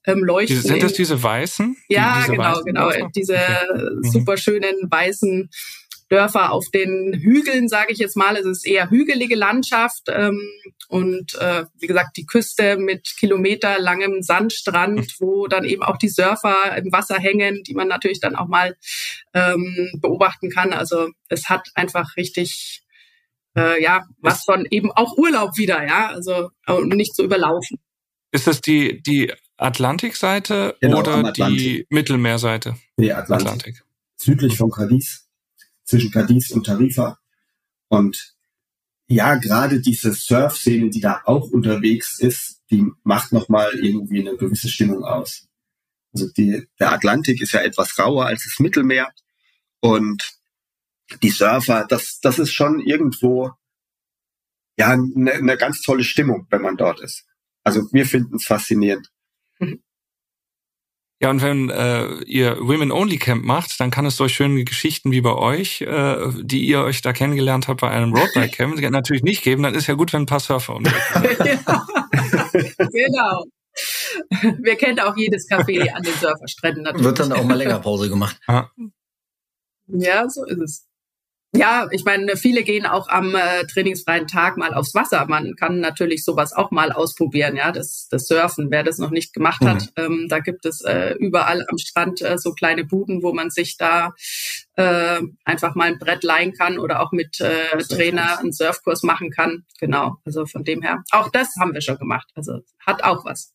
ähm, leuchten. Diese, sind das diese weißen? Ja, diese genau, weißen genau. Dörfer? Diese okay. Mhm. super schönen weißen Dörfer auf den Hügeln, sage ich jetzt mal. Es ist eher hügelige Landschaft ähm, und äh, wie gesagt die Küste mit kilometerlangem Sandstrand, wo dann eben auch die Surfer im Wasser hängen, die man natürlich dann auch mal ähm, beobachten kann. Also es hat einfach richtig äh, ja was von eben auch Urlaub wieder, ja, also nicht zu überlaufen. Ist das die die Atlantikseite genau, oder Atlantik. die Mittelmeerseite? Die Atlantik. Atlantik. Südlich von Cadiz zwischen Cadiz und Tarifa. Und ja, gerade diese Surf-Szene, die da auch unterwegs ist, die macht nochmal irgendwie eine gewisse Stimmung aus. Also die, der Atlantik ist ja etwas rauer als das Mittelmeer. Und die Surfer, das, das ist schon irgendwo ja eine, eine ganz tolle Stimmung, wenn man dort ist. Also wir finden es faszinierend. Ja, und wenn äh, ihr Women Only Camp macht, dann kann es durch schöne Geschichten wie bei euch, äh, die ihr euch da kennengelernt habt bei einem Roadbike Camp, natürlich nicht geben. Dann ist ja gut, wenn ein paar Surfer unterwegs genau. Wir kennen auch jedes Café an den Surferstränden natürlich. Wird dann auch mal länger Pause gemacht. Ja, so ist es. Ja, ich meine, viele gehen auch am äh, trainingsfreien Tag mal aufs Wasser. Man kann natürlich sowas auch mal ausprobieren, ja, das, das Surfen, wer das noch nicht gemacht hat. Mhm. Ähm, da gibt es äh, überall am Strand äh, so kleine Buden, wo man sich da äh, einfach mal ein Brett leihen kann oder auch mit äh, Trainer einen Surfkurs machen kann. Genau, also von dem her, auch das haben wir schon gemacht. Also hat auch was.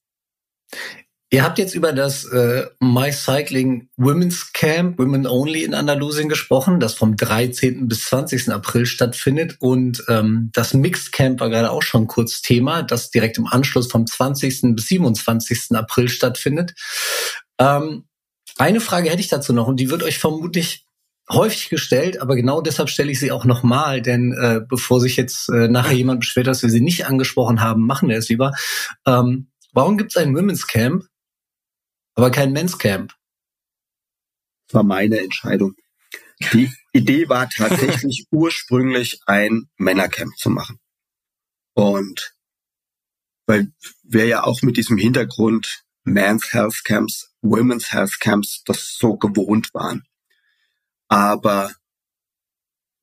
Ihr habt jetzt über das äh, My Cycling Women's Camp, Women Only in Andalusien gesprochen, das vom 13. bis 20. April stattfindet. Und ähm, das Mixed Camp war gerade auch schon kurz Thema, das direkt im Anschluss vom 20. bis 27. April stattfindet. Ähm, eine Frage hätte ich dazu noch und die wird euch vermutlich häufig gestellt, aber genau deshalb stelle ich sie auch nochmal, denn äh, bevor sich jetzt äh, nachher jemand beschwert, dass wir sie nicht angesprochen haben, machen wir es lieber. Ähm, warum gibt es ein Women's Camp, aber kein Men's Camp. war meine Entscheidung. Die Idee war tatsächlich ursprünglich ein Männercamp zu machen. Und weil wir ja auch mit diesem Hintergrund Men's Health Camps, Women's Health Camps das so gewohnt waren. Aber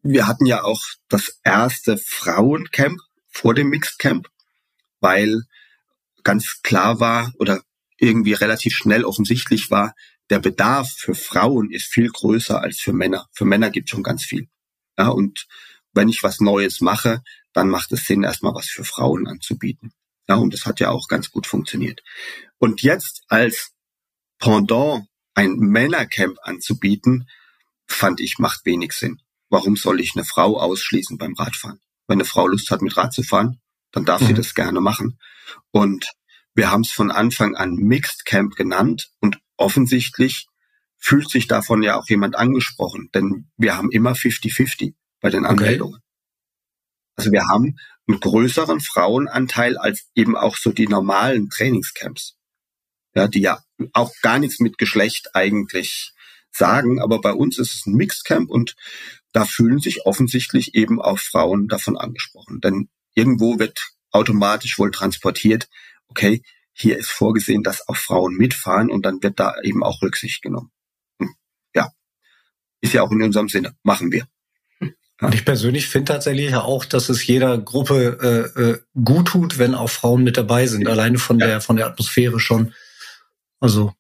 wir hatten ja auch das erste Frauencamp vor dem Mixed Camp, weil ganz klar war oder irgendwie relativ schnell offensichtlich war, der Bedarf für Frauen ist viel größer als für Männer. Für Männer gibt schon ganz viel. Ja, und wenn ich was Neues mache, dann macht es Sinn, erstmal was für Frauen anzubieten. Ja, und das hat ja auch ganz gut funktioniert. Und jetzt als Pendant ein Männercamp anzubieten, fand ich, macht wenig Sinn. Warum soll ich eine Frau ausschließen beim Radfahren? Wenn eine Frau Lust hat, mit Rad zu fahren, dann darf mhm. sie das gerne machen. Und wir haben es von Anfang an Mixed Camp genannt und offensichtlich fühlt sich davon ja auch jemand angesprochen, denn wir haben immer 50-50 bei den Anmeldungen. Okay. Also wir haben einen größeren Frauenanteil als eben auch so die normalen Trainingscamps. Ja, die ja auch gar nichts mit Geschlecht eigentlich sagen, aber bei uns ist es ein Mixed Camp und da fühlen sich offensichtlich eben auch Frauen davon angesprochen. Denn irgendwo wird automatisch wohl transportiert, okay, hier ist vorgesehen, dass auch Frauen mitfahren und dann wird da eben auch Rücksicht genommen. Hm, ja, ist ja auch in unserem Sinne, machen wir. Und ich persönlich finde tatsächlich auch, dass es jeder Gruppe äh, äh, gut tut, wenn auch Frauen mit dabei sind, alleine von ja. der von der Atmosphäre schon. Also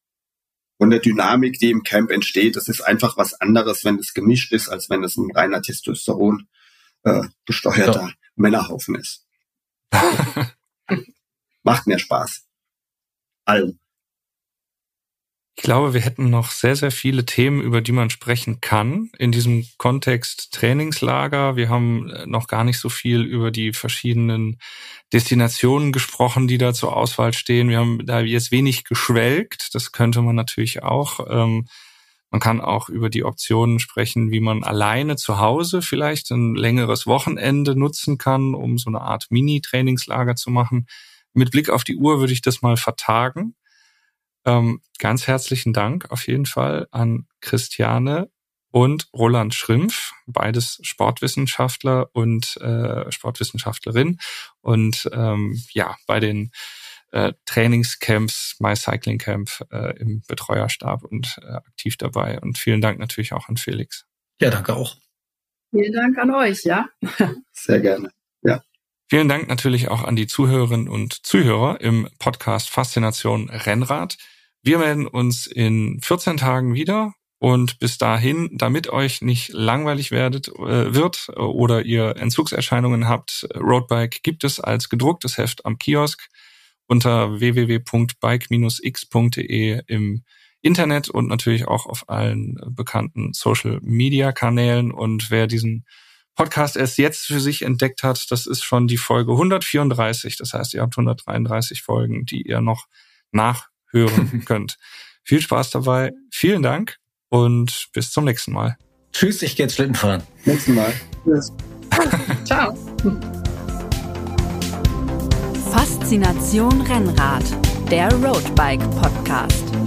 von der Dynamik, die im Camp entsteht, das ist einfach was anderes, wenn es gemischt ist, als wenn es ein reiner Testosteron äh, gesteuerter ja. Männerhaufen ist. Macht mehr Spaß. Allen. Ich glaube, wir hätten noch sehr, sehr viele Themen, über die man sprechen kann in diesem Kontext Trainingslager. Wir haben äh, noch gar nicht so viel über die verschiedenen Destinationen gesprochen, die da zur Auswahl stehen. Wir haben da jetzt wenig geschwelgt. Das könnte man natürlich auch. Ähm, man kann auch über die Optionen sprechen, wie man alleine zu Hause vielleicht ein längeres Wochenende nutzen kann, um so eine Art Mini-Trainingslager zu machen. Mit Blick auf die Uhr würde ich das mal vertagen. Ähm, ganz herzlichen Dank auf jeden Fall an Christiane und Roland Schrimpf, beides Sportwissenschaftler und äh, Sportwissenschaftlerin. Und ähm, ja, bei den äh, Trainingscamps, My Cycling Camp äh, im Betreuerstab und äh, aktiv dabei. Und vielen Dank natürlich auch an Felix. Ja, danke auch. Vielen Dank an euch, ja. Sehr gerne. Vielen Dank natürlich auch an die Zuhörerinnen und Zuhörer im Podcast Faszination Rennrad. Wir melden uns in 14 Tagen wieder und bis dahin, damit euch nicht langweilig werdet, äh, wird oder ihr Entzugserscheinungen habt, Roadbike gibt es als gedrucktes Heft am Kiosk unter www.bike-x.de im Internet und natürlich auch auf allen bekannten Social Media Kanälen. Und wer diesen Podcast erst jetzt für sich entdeckt hat, das ist schon die Folge 134. Das heißt, ihr habt 133 Folgen, die ihr noch nachhören könnt. Viel Spaß dabei. Vielen Dank und bis zum nächsten Mal. Tschüss, ich gehe jetzt Schlitten fahren. Nächsten Mal. Tschüss. Ciao. Faszination Rennrad, der Roadbike Podcast.